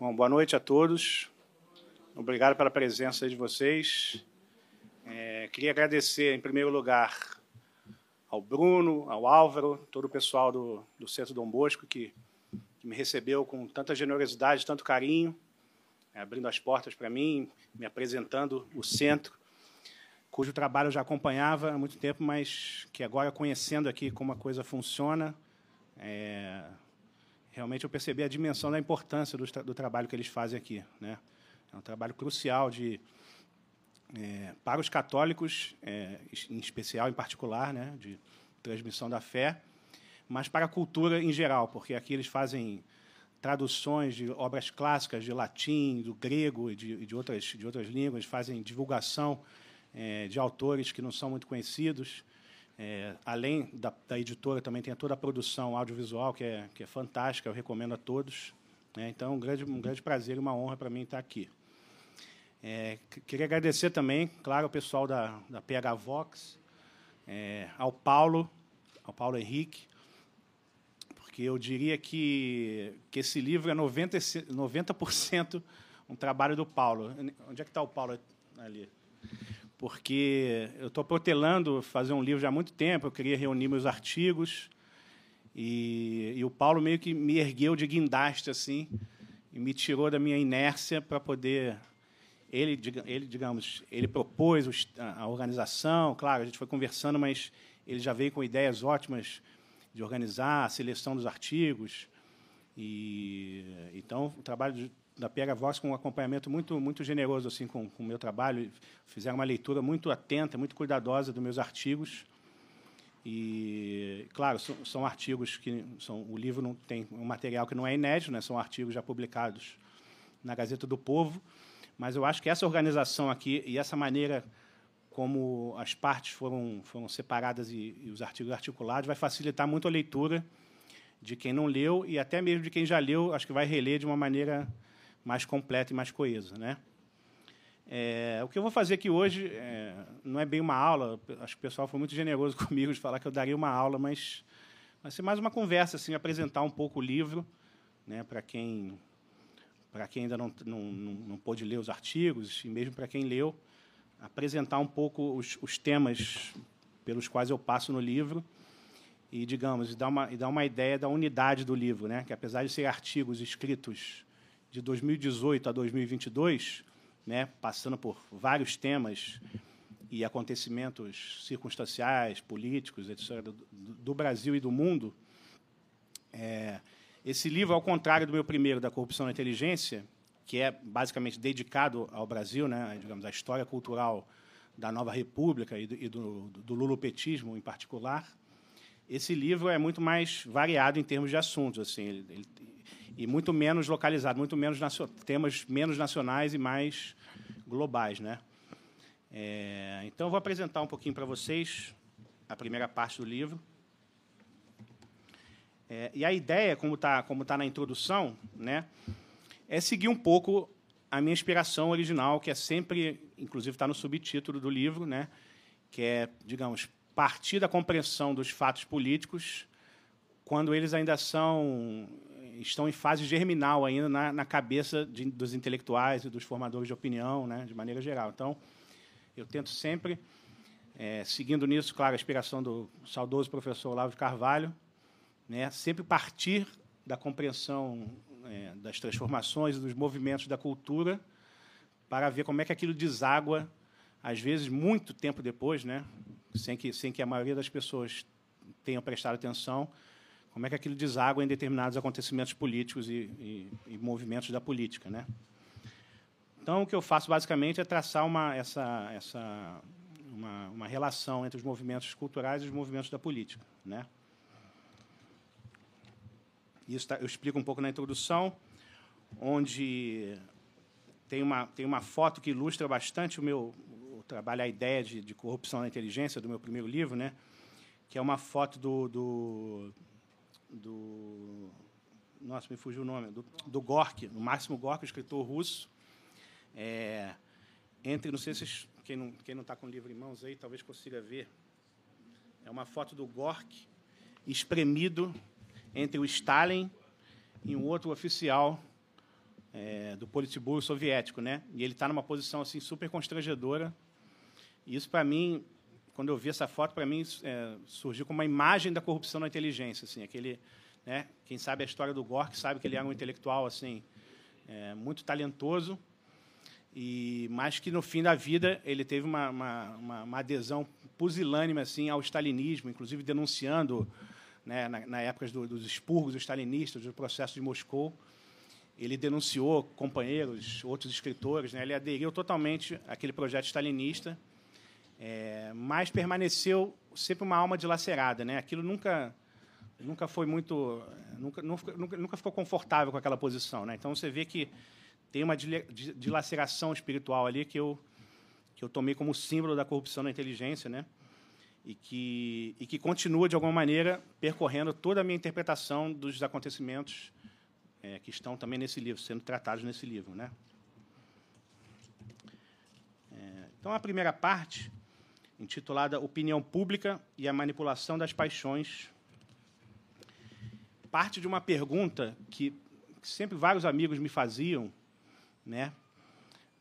Bom, boa noite a todos. Obrigado pela presença de vocês. É, queria agradecer, em primeiro lugar, ao Bruno, ao Álvaro, todo o pessoal do, do Centro Dom Bosco, que, que me recebeu com tanta generosidade, tanto carinho, é, abrindo as portas para mim, me apresentando o centro, cujo trabalho eu já acompanhava há muito tempo, mas que agora, conhecendo aqui como a coisa funciona, é, realmente eu percebi a dimensão da importância do, do, trabalho que eles fazem aqui. Né? É um trabalho crucial de, é, para os católicos, é, em especial, em particular, né, de transmissão da fé, mas para a cultura em geral, porque aqui eles fazem traduções de obras clássicas de latim, do grego e de, de, outras, de outras línguas, fazem divulgação é, de autores que não são muito conhecidos. É, além da, da, editora, também tem toda a produção audiovisual, que é, que é fantástica, eu recomendo a todos. Né? Então, um grande, um grande prazer e uma honra para mim estar aqui. É, queria agradecer também, claro, ao pessoal da, da PH Vox, é, ao Paulo, ao Paulo Henrique, porque eu diria que, que esse livro é 90%, 90 um trabalho do Paulo. Onde é que está o Paulo ali? Porque eu estou protelando fazer um livro já há muito tempo, eu queria reunir meus artigos, e, e o Paulo meio que me ergueu de guindaste, assim, e me tirou da minha inércia para poder ele, ele, digamos, ele propôs a organização, claro, a gente foi conversando, mas ele já veio com ideias ótimas de organizar a seleção dos artigos. E então o trabalho da PH Vox com um acompanhamento muito muito generoso assim com, com o meu trabalho, fizeram uma leitura muito atenta, muito cuidadosa dos meus artigos. E claro, são, são artigos que são o livro não tem um material que não é inédito, né? São artigos já publicados na Gazeta do Povo mas eu acho que essa organização aqui e essa maneira como as partes foram, foram separadas e, e os artigos articulados vai facilitar muito a leitura de quem não leu e até mesmo de quem já leu, acho que vai reler de uma maneira mais completa e mais coesa. Né? É, o que eu vou fazer aqui hoje é, não é bem uma aula, acho que o pessoal foi muito generoso comigo de falar que eu daria uma aula, mas vai ser mais uma conversa, assim, apresentar um pouco o livro né, para quem para quem ainda não, não, não, não pôde ler os artigos, e mesmo para quem leu, apresentar um pouco os, os, temas pelos quais eu passo no livro e, digamos, e dar, uma, e dar uma ideia da unidade do livro, né? que, apesar de ser artigos escritos de 2018 a 2022, né, passando por vários temas e acontecimentos circunstanciais, políticos, etc., do, do Brasil e do mundo, é, esse livro, ao contrário do meu primeiro, da Corrupção na Inteligência, que é basicamente dedicado ao Brasil, né, digamos, à história cultural da nova república e do, e do, do lulopetismo em particular, esse livro é muito mais variado em termos de assuntos, assim, ele, ele, e muito menos localizado, muito menos temas menos nacionais e mais globais, né? É, então, eu vou apresentar um pouquinho para vocês a primeira parte do livro. É, e a ideia, como está como tá na introdução, né, é seguir um pouco a minha inspiração original, que é sempre, inclusive está no subtítulo do livro, né, que é, digamos, partir da compreensão dos fatos políticos quando eles ainda são estão em fase germinal ainda na, na cabeça de, dos intelectuais e dos formadores de opinião, né, de maneira geral. Então, eu tento sempre, é, seguindo nisso, claro, a inspiração do saudoso professor Olavo de Carvalho, né, sempre partir da compreensão é, das transformações e dos movimentos da cultura para ver como é que aquilo deságua, às vezes muito tempo depois, né, sem que sem que a maioria das pessoas tenham prestado atenção, como é que aquilo deságua em determinados acontecimentos políticos e, e, e movimentos da política, né? Então, o que eu faço basicamente é traçar uma essa essa uma, uma relação entre os movimentos culturais e os movimentos da política, né? Isso tá, eu explico um pouco na introdução, onde tem uma, tem uma foto que ilustra bastante o meu o trabalho, a ideia de, de corrupção na inteligência do meu primeiro livro, né? que é uma foto do, do, do nossa, me fugiu o nome, do, do Gorky, do Máximo Gorky, escritor russo. É, entre, não sei se quem não quem não está com o livro em mãos aí, talvez consiga ver. É uma foto do Gorky espremido entre o Stalin e um outro oficial é, do Politburo soviético, né? E ele está numa posição assim super constrangedora. E isso para mim, quando eu vi essa foto, para mim é, surgiu como uma imagem da corrupção na inteligência, assim, aquele, né? Quem sabe a história do Gork sabe que ele era um intelectual assim é, muito talentoso e mas que no fim da vida ele teve uma, uma, uma, uma adesão pusilânime assim ao stalinismo, inclusive denunciando né, na, na época do, dos expurgos stalinistas, do processo de Moscou, ele denunciou companheiros, outros escritores, né, ele aderiu totalmente àquele projeto stalinista, é, mas permaneceu sempre uma alma dilacerada, né? Aquilo nunca nunca foi muito nunca, nunca nunca ficou confortável com aquela posição, né? Então você vê que tem uma dilaceração espiritual ali que eu que eu tomei como símbolo da corrupção na inteligência, né? E que e que continua de alguma maneira percorrendo toda a minha interpretação dos acontecimentos é, que estão também nesse livro, sendo tratados nesse livro, né? É, então a primeira parte intitulada Opinião Pública e a Manipulação das Paixões parte de uma pergunta que sempre vários amigos me faziam né?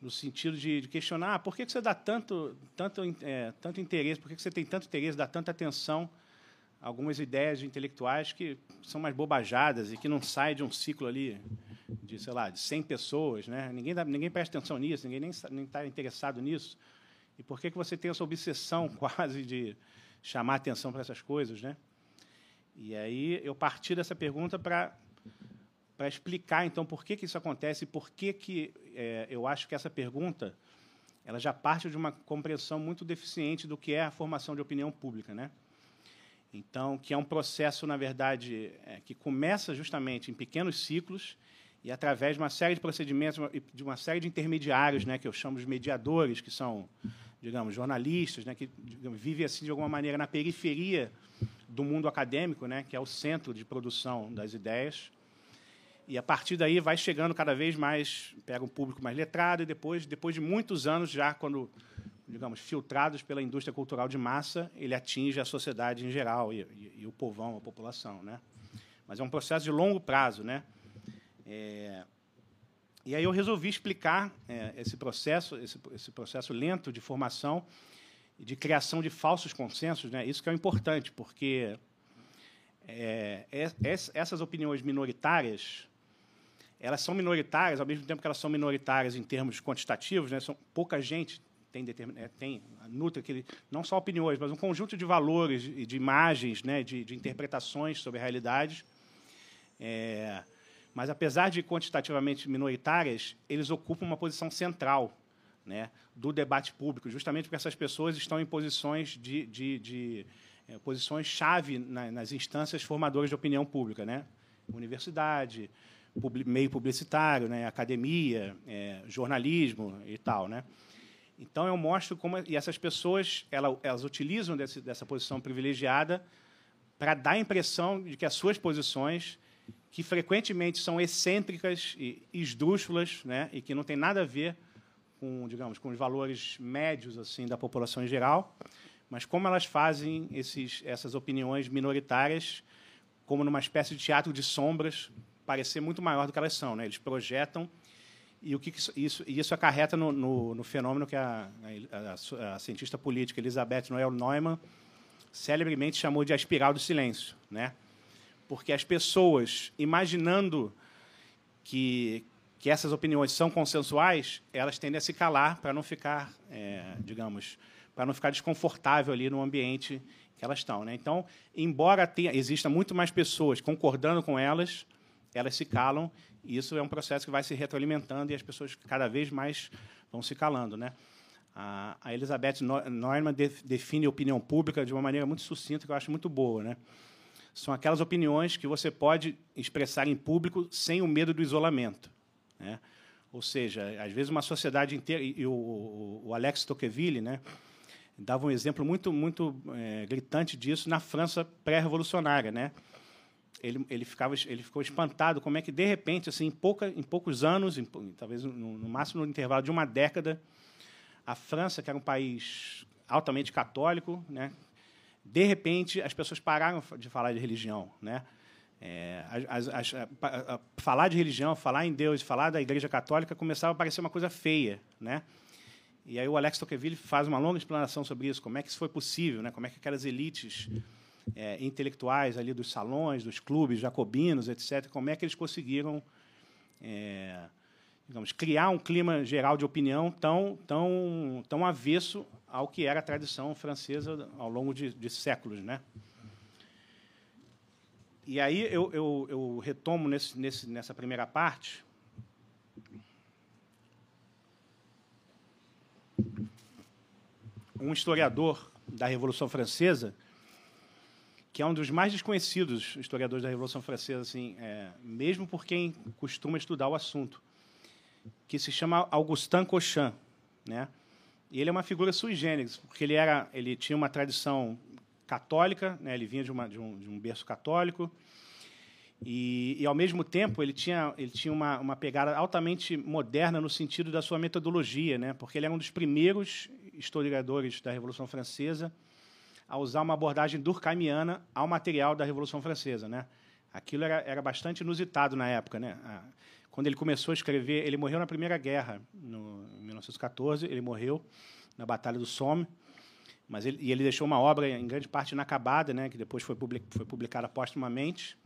no sentido de, de questionar ah, por que, que você dá tanto, tanto, é, tanto interesse, por que, que você tem tanto interesse, dá tanta atenção a algumas ideias intelectuais que são mais bobajadas e que não saem de um ciclo ali de, sei lá, de 100 pessoas. Né? Ninguém, dá, ninguém presta atenção nisso, ninguém nem está interessado nisso. E por que, que você tem essa obsessão quase de chamar atenção para essas coisas? Né? E aí eu parti dessa pergunta para para explicar então por que, que isso acontece e por que, que é, eu acho que essa pergunta ela já parte de uma compreensão muito deficiente do que é a formação de opinião pública, né? Então, que é um processo, na verdade, é, que começa justamente em pequenos ciclos e através de uma série de procedimentos, de uma série de intermediários, né, que eu chamo de mediadores, que são, digamos, jornalistas, né, que digamos, vivem assim de alguma maneira na periferia do mundo acadêmico, né, que é o centro de produção das ideias e a partir daí vai chegando cada vez mais, pega um público mais letrado e depois, depois de muitos anos já quando, digamos, filtrados pela indústria cultural de massa, ele atinge a sociedade em geral e, e, e o povão, a população, né? Mas é um processo de longo prazo, né? É, e aí eu resolvi explicar é, esse processo, esse, esse processo lento de formação e de criação de falsos consensos, né? Isso que é importante, porque é, é essas opiniões minoritárias elas são minoritárias, ao mesmo tempo que elas são minoritárias em termos quantitativos, né, são, pouca gente tem, é, tem nutre aquele, não só opiniões, mas um conjunto de valores de imagens, né, de, de interpretações sobre a realidade. É, mas, apesar de quantitativamente minoritárias, eles ocupam uma posição central né, do debate público, justamente porque essas pessoas estão em posições de, de, de é, posições chave na, nas instâncias formadoras de opinião pública, né, universidade, meio publicitário, né, academia, é, jornalismo e tal, né? Então eu mostro como e essas pessoas elas, elas utilizam desse, dessa posição privilegiada para dar a impressão de que as suas posições, que frequentemente são excêntricas e esdrúxulas, né, e que não tem nada a ver com, digamos, com os valores médios assim da população em geral, mas como elas fazem esses, essas opiniões minoritárias como numa espécie de teatro de sombras parecer muito maior do que elas são. Né? Eles projetam e o que isso, isso acarreta no, no, no fenômeno que a, a, a, cientista política Elizabeth Noel Neumann celebremente chamou de a espiral do silêncio, né? Porque as pessoas, imaginando que, que essas opiniões são consensuais, elas tendem a se calar para não ficar, é, digamos, para não ficar desconfortável ali no ambiente que elas estão. Né? Então, embora tenha, exista muito mais pessoas concordando com elas, elas se calam, e isso é um processo que vai se retroalimentando e as pessoas cada vez mais vão se calando. Né? A, Elizabeth Neumann define opinião pública de uma maneira muito sucinta, que eu acho muito boa. Né? São aquelas opiniões que você pode expressar em público sem o medo do isolamento. Né? Ou seja, às vezes uma sociedade inteira, e o, o Alex Tocqueville né, dava um exemplo muito, muito é, gritante disso na França pré-revolucionária, né? ele, ele, ficava, ele ficou espantado como é que, de repente, assim, em, pouca, em poucos anos, em, talvez no, no, máximo no intervalo de uma década, a França, que era um país altamente católico, né, de repente as pessoas pararam de falar de religião. Né? É, as, as, falar de religião, falar em Deus, falar da Igreja Católica começava a parecer uma coisa feia, né? E aí o Alex Tocqueville faz uma longa explanação sobre isso, como é que isso foi possível, né? Como é que aquelas elites é, intelectuais ali dos salões, dos clubes jacobinos, etc., como é que eles conseguiram é, digamos, criar um clima geral de opinião tão, tão, tão avesso ao que era a tradição francesa ao longo de, de séculos, né? E aí eu, eu, eu retomo nesse, nesse, nessa primeira parte um historiador da Revolução Francesa que é um dos mais desconhecidos historiadores da Revolução Francesa, assim, é, mesmo por quem costuma estudar o assunto, que se chama Augustin Cochin, né? E ele é uma figura sui generis, porque ele era, ele tinha uma tradição católica, né? Ele vinha de, uma, de, um, de um berço católico e, e, ao mesmo tempo ele tinha ele tinha uma, uma pegada altamente moderna no sentido da sua metodologia, né? Porque ele era um dos primeiros historiadores da Revolução Francesa a usar uma abordagem durkheimiana ao material da Revolução Francesa, né? Aquilo era, era bastante inusitado na época, né? Quando ele começou a escrever, ele morreu na Primeira Guerra, no, em 1914, ele morreu na Batalha do Somme, mas ele, e ele deixou uma obra em grande parte inacabada, né, que depois foi, public, foi publicada póstumamente.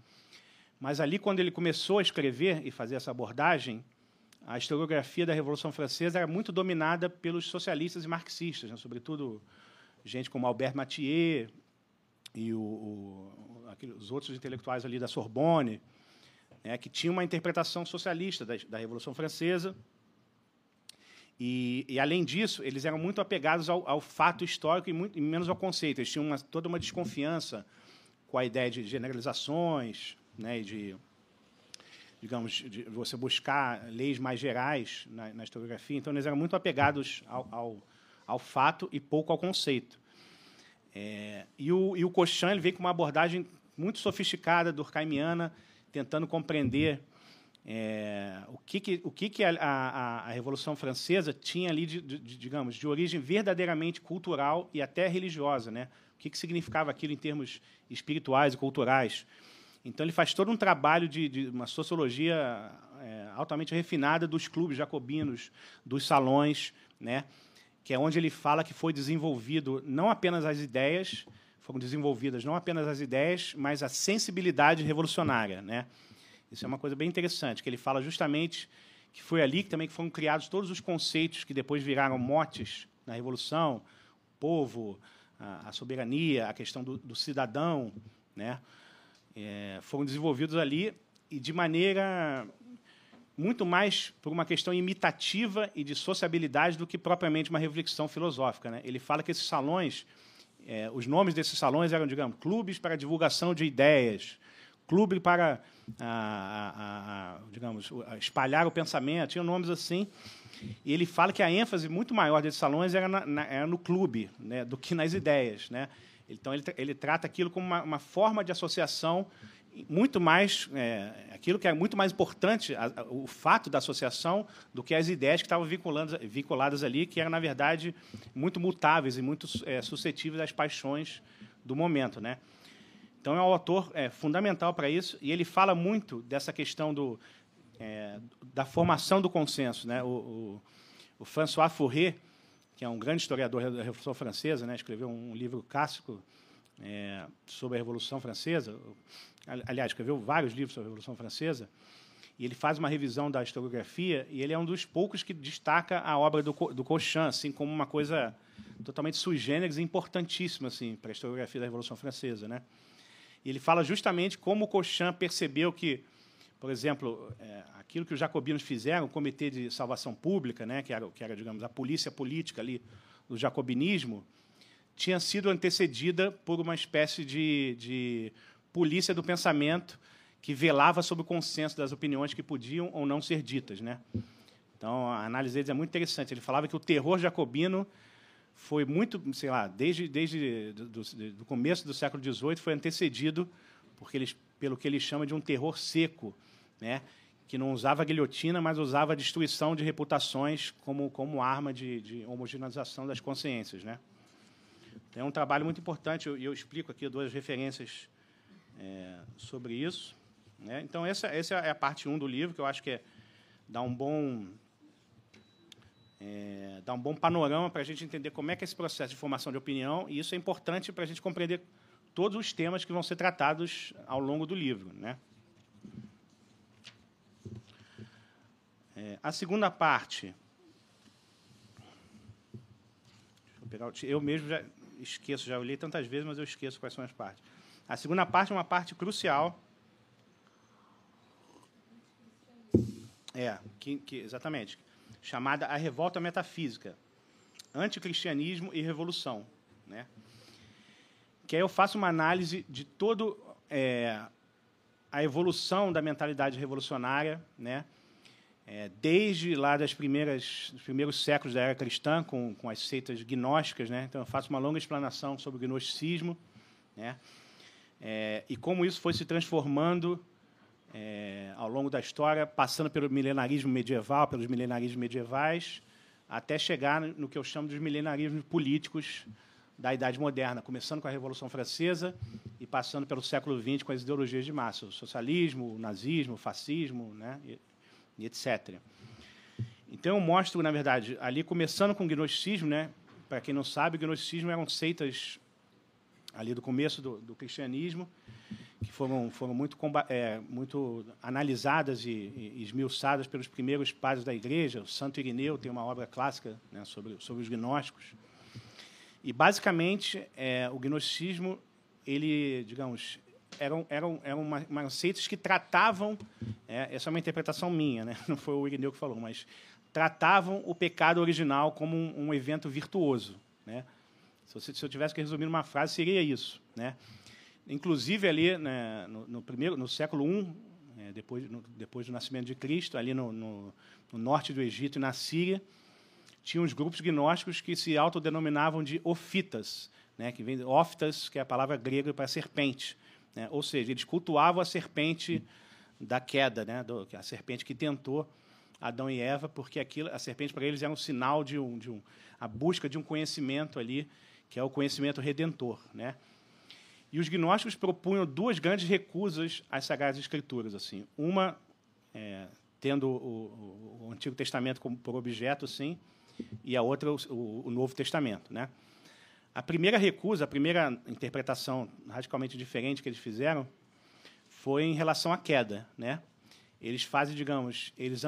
Mas ali, quando ele começou a escrever e fazer essa abordagem, a historiografia da Revolução Francesa era muito dominada pelos socialistas e marxistas, né, sobretudo gente como Albert Mathieu e o, o, aqueles, os outros intelectuais ali da Sorbonne, né, que tinham uma interpretação socialista da, da Revolução Francesa. E, e, além disso, eles eram muito apegados ao, ao fato histórico e, muito, e, menos ao conceito. Eles tinham uma, toda uma desconfiança com a ideia de generalizações, né, de, digamos, de você buscar leis mais gerais na, na historiografia. Então, eles eram muito apegados ao, ao, ao fato e pouco ao conceito. É, e o, e o Cochin ele veio com uma abordagem muito sofisticada, durkheimiana, tentando compreender é, o que, que, o que, que a, a, a, Revolução Francesa tinha ali, de, de, digamos, de origem verdadeiramente cultural e até religiosa. Né? O que, que significava aquilo em termos espirituais e culturais. Então, ele faz todo um trabalho de, de uma sociologia é, altamente refinada dos clubes jacobinos, dos salões, né? que é onde ele fala que foi desenvolvido não apenas as ideias, foram desenvolvidas não apenas as ideias, mas a sensibilidade revolucionária, né? Isso é uma coisa bem interessante, que ele fala justamente que foi ali que também foram criados todos os conceitos que depois viraram motes na revolução, o povo, a, soberania, a questão do, do cidadão, né? É, foram desenvolvidos ali e de maneira muito mais por uma questão imitativa e de sociabilidade do que propriamente uma reflexão filosófica. Né? Ele fala que esses salões é, os nomes desses salões eram, digamos, clubes para divulgação de ideias, clube para, a, a, a, digamos, espalhar o pensamento, tinham nomes assim. E ele fala que a ênfase muito maior desses salões era, na, na, era no clube né, do que nas ideias. Né? Então, ele, ele trata aquilo como uma, uma forma de associação muito mais é, aquilo que é muito mais importante a, a, o fato da associação do que as ideias que estavam vinculadas, vinculadas ali que eram na verdade muito mutáveis e muito é, suscetíveis às paixões do momento né? Então é um autor é, fundamental para isso e ele fala muito dessa questão do é, da formação do consenso né? O, o, o François Fourier que é um grande historiador da Revolução Francesa né? Escreveu um livro clássico é, sobre a Revolução Francesa aliás, escreveu vários livros sobre a Revolução Francesa, e ele faz uma revisão da historiografia, e ele é um dos poucos que destaca a obra do, do Cochin, assim, como uma coisa totalmente sui generis e importantíssima assim, para a historiografia da Revolução Francesa. Né? E ele fala justamente como o Cochin percebeu que, por exemplo, é, aquilo que os jacobinos fizeram, o Comitê de Salvação Pública, né, que, era, que era, digamos, a polícia política ali do jacobinismo, tinha sido antecedida por uma espécie de, de polícia do pensamento que velava sobre o consenso das opiniões que podiam ou não ser ditas. Né? Então, a análise deles é muito interessante. Ele falava que o terror jacobino foi muito, sei lá, desde, desde do, do começo do século XVIII, foi antecedido porque eles, pelo que ele chama de um terror seco, né? que não usava guilhotina, mas usava destruição de reputações como, como arma de, de homogeneização das consciências. Né? Então, é um trabalho muito importante, e eu, eu explico aqui duas referências é, sobre isso. Né? Então, essa, essa é a parte 1 um do livro, que eu acho que é, dá um bom é, dá um bom panorama para a gente entender como é que é esse processo de formação de opinião, e isso é importante para a gente compreender todos os temas que vão ser tratados ao longo do livro. Né? É, a segunda parte. Eu, eu mesmo já esqueço, já olhei tantas vezes, mas eu esqueço quais são as partes. A segunda parte é uma parte crucial. É, que, que, exatamente chamada A Revolta Metafísica, Anticristianismo e Revolução. Né? Que aí eu faço uma análise de todo é, a evolução da mentalidade revolucionária, né? É, desde lá das primeiras, dos primeiros séculos da era cristã, com, com as seitas gnósticas, né? então eu faço uma longa explanação sobre o gnosticismo, né? É, e como isso foi se transformando é, ao longo da história, passando pelo milenarismo medieval, pelos milenarismos medievais, até chegar no que eu chamo de milenarismos políticos da Idade Moderna, começando com a Revolução Francesa e passando pelo século XX com as ideologias de massa, o socialismo, o nazismo, o fascismo, né, e, e etc. Então, eu mostro, na verdade, ali começando com o gnosticismo, né, para quem não sabe, o gnosticismo eram seitas ali do começo do, do cristianismo, que foram, foram muito, é, muito analisadas e, e, esmiuçadas pelos primeiros padres da Igreja. O Santo Irineu tem uma obra clássica né, sobre, sobre os gnósticos. E, basicamente, é, o gnosticismo, ele, digamos, eram, eram, eram uma, uma seitas que tratavam, é, essa é uma interpretação minha, né, não foi o Irineu que falou, mas tratavam o pecado original como um, um evento virtuoso. Né? Se, se eu tivesse que resumir numa frase, seria isso. Né? Inclusive ali né, no, no, primeiro, no século I, é, depois, no, depois do nascimento de Cristo, ali no, no, norte do Egito e na Síria, tinha uns grupos gnósticos que se autodenominavam de ofitas, né, que vem de oftas, que é a palavra grega para serpente. Né, ou seja, eles cultuavam a serpente da queda, né, do, a serpente que tentou Adão e Eva, porque aquilo, a serpente para eles era um sinal de, um, de um, a busca de um conhecimento ali, que é o conhecimento redentor, né? E os gnósticos propunham duas grandes recusas às Sagradas Escrituras. assim Uma, é, tendo o, o, Antigo Testamento como, por objeto, sim, e a outra, o, o Novo Testamento. Né? A primeira recusa, a primeira interpretação radicalmente diferente que eles fizeram foi em relação à queda. Né? Eles fazem, digamos, eles,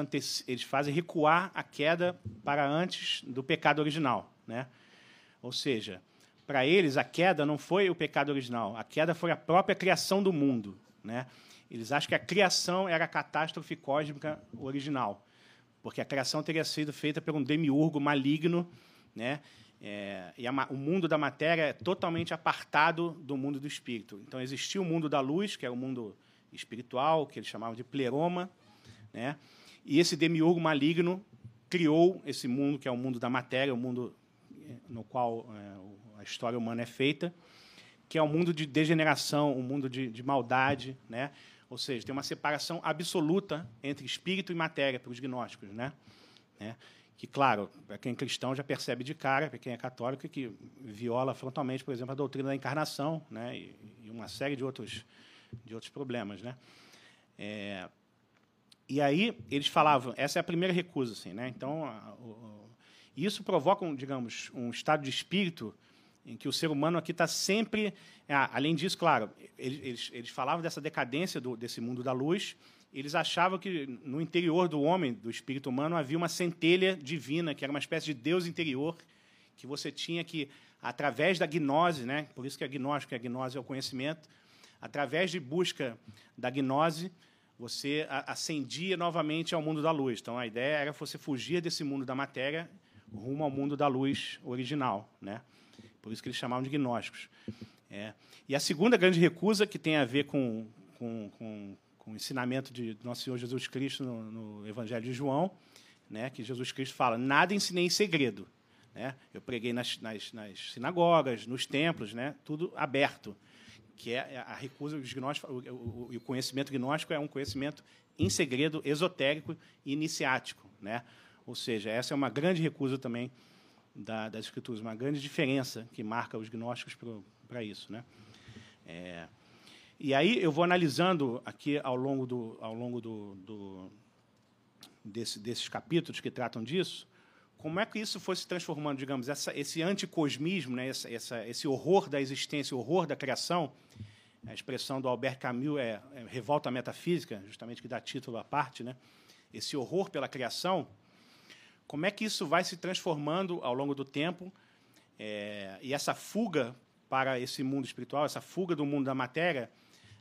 eles fazem recuar a queda para antes do pecado original. Né? Ou seja, para eles, a queda não foi o pecado original, a queda foi a própria criação do mundo. Né? Eles acham que a criação era a catástrofe cósmica original, porque a criação teria sido feita por um demiurgo maligno, né? É, e a, o mundo da matéria é totalmente apartado do mundo do espírito. Então existia o mundo da luz, que é o mundo espiritual, que eles chamavam de pleroma, né? E esse demiurgo maligno criou esse mundo que é o mundo da matéria, o mundo no qual é, a história humana é feita, que é um mundo de degeneração, um mundo de, de maldade, né? Ou seja, tem uma separação absoluta entre espírito e matéria para os gnósticos, né? né? Que, claro, para quem é cristão já percebe de cara, para quem é católico, que viola frontalmente, por exemplo, a doutrina da encarnação, né? E, e uma série de outros de outros problemas, né? É, e aí eles falavam, essa é a primeira recusa, assim, né? Então, a, o, isso provoca, um, digamos, um estado de espírito em que o ser humano aqui está sempre. Ah, além disso, claro, eles, eles falavam dessa decadência do, desse mundo da luz. Eles achavam que no interior do homem, do espírito humano, havia uma centelha divina, que era uma espécie de Deus interior, que você tinha que, através da gnose, né, por isso que é gnóstico, a gnose é o conhecimento, através de busca da gnose, você ascendia novamente ao mundo da luz. Então, a ideia era você fugir desse mundo da matéria rumo ao mundo da luz original. Né? Por isso que eles chamavam de gnósticos. É. E a segunda grande recusa, que tem a ver com, com, com, com o ensinamento de Nosso Senhor Jesus Cristo no, no, Evangelho de João, né, que Jesus Cristo fala: nada ensinei em segredo. Né? Eu preguei nas, nas, nas sinagogas, nos templos, né, tudo aberto. Que é a recusa dos gnósticos, o, o, o conhecimento gnóstico é um conhecimento em segredo, esotérico e iniciático. Né? Ou seja, essa é uma grande recusa também da, das escrituras, uma grande diferença que marca os gnósticos para isso, né? É, E aí eu vou analisando aqui ao longo, do, ao longo do, do desse, desses capítulos que tratam disso, como é que isso foi se transformando, digamos, essa, esse anticosmismo, né, essa, essa, esse horror da existência, horror da criação, a expressão do Albert Camus é, é revolta metafísica, justamente que dá título à parte, né? esse horror pela criação, como é que isso vai se transformando ao longo do tempo é, e essa fuga para esse mundo espiritual, essa fuga do mundo da matéria,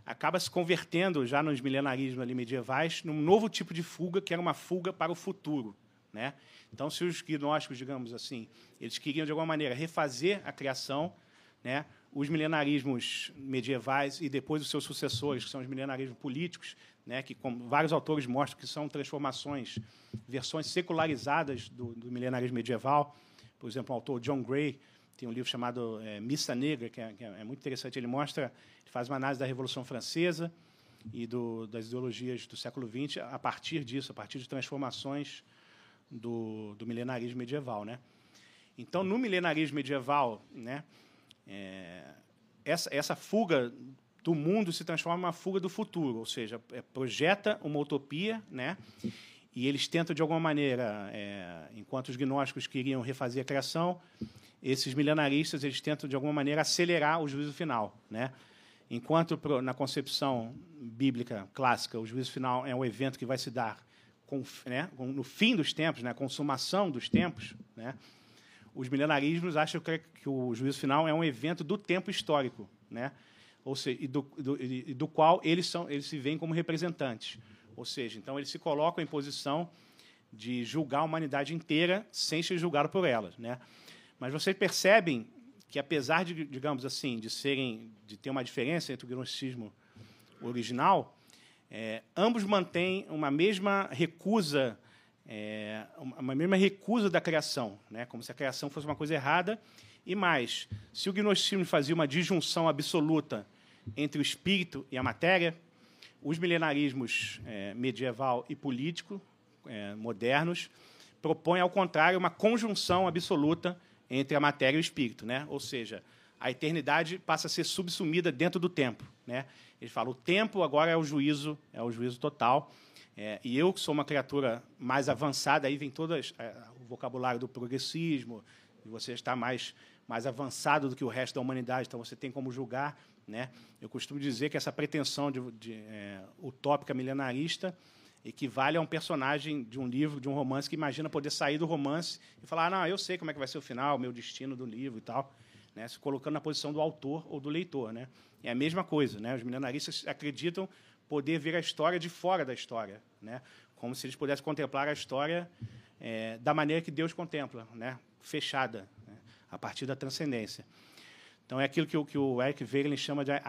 acaba se convertendo já nos milenarismos ali medievais num novo tipo de fuga que era uma fuga para o futuro, né? Então, se os gnósticos, digamos assim, eles queriam de alguma maneira refazer a criação, né? Os milenarismos medievais e depois os seus sucessores, que são os milenarismos políticos, né? Que como vários autores mostram que são transformações, versões secularizadas do, do milenarismo medieval. Por exemplo, o autor John Gray tem um livro chamado é, Missa Negra, que é, que é, muito interessante. Ele mostra, ele faz uma análise da Revolução Francesa e do, das ideologias do século XX a partir disso, a partir de transformações do, do milenarismo medieval, né? Então, no milenarismo medieval, né, é, essa, essa fuga do mundo se transforma em uma fuga do futuro, ou seja, é, projeta uma utopia, né? E eles tentam de alguma maneira, é, enquanto os gnósticos queriam refazer a criação, esses milenaristas eles tentam de alguma maneira acelerar o juízo final, né? Enquanto na concepção bíblica clássica o juízo final é um evento que vai se dar com, né, no fim dos tempos, né, consumação dos tempos, né, os milenarismos acham que, que, o juízo final é um evento do tempo histórico, né, ou seja, e do, do, e do qual eles são, eles se veem como representantes, ou seja, então eles se colocam em posição de julgar a humanidade inteira sem ser julgado por elas, né. Mas vocês percebem que apesar de, digamos assim, de serem, de ter uma diferença entre o gnosticismo original, é, ambos mantêm uma mesma recusa, é, uma mesma recusa da criação, né? como se a criação fosse uma coisa errada. E mais, se o gnosticismo fazia uma disjunção absoluta entre o espírito e a matéria, os milenarismos é, medieval e político é, modernos propõem, ao contrário, uma conjunção absoluta entre a matéria e o espírito, né? Ou seja, a eternidade passa a ser subsumida dentro do tempo, né? Ele fala: o tempo agora é o juízo, é o juízo total. É, e eu, que sou uma criatura mais avançada, aí vem todo é, o vocabulário do progressismo, e você está mais, mais avançado do que o resto da humanidade, então você tem como julgar. Né? Eu costumo dizer que essa pretensão de, de é, utópica milenarista equivale a um personagem de um livro, de um romance, que imagina poder sair do romance e falar: ah, não, eu sei como é que vai ser o final, meu destino do livro e tal né, se colocando na posição do autor ou do leitor. Né? É a mesma coisa. Né? Os milenaristas acreditam poder ver a história de fora da história, né? como se eles pudessem contemplar a história é, da maneira que Deus contempla, né? fechada, né? a partir da transcendência. Então, é aquilo que o, que o Eric Wegelin chama de a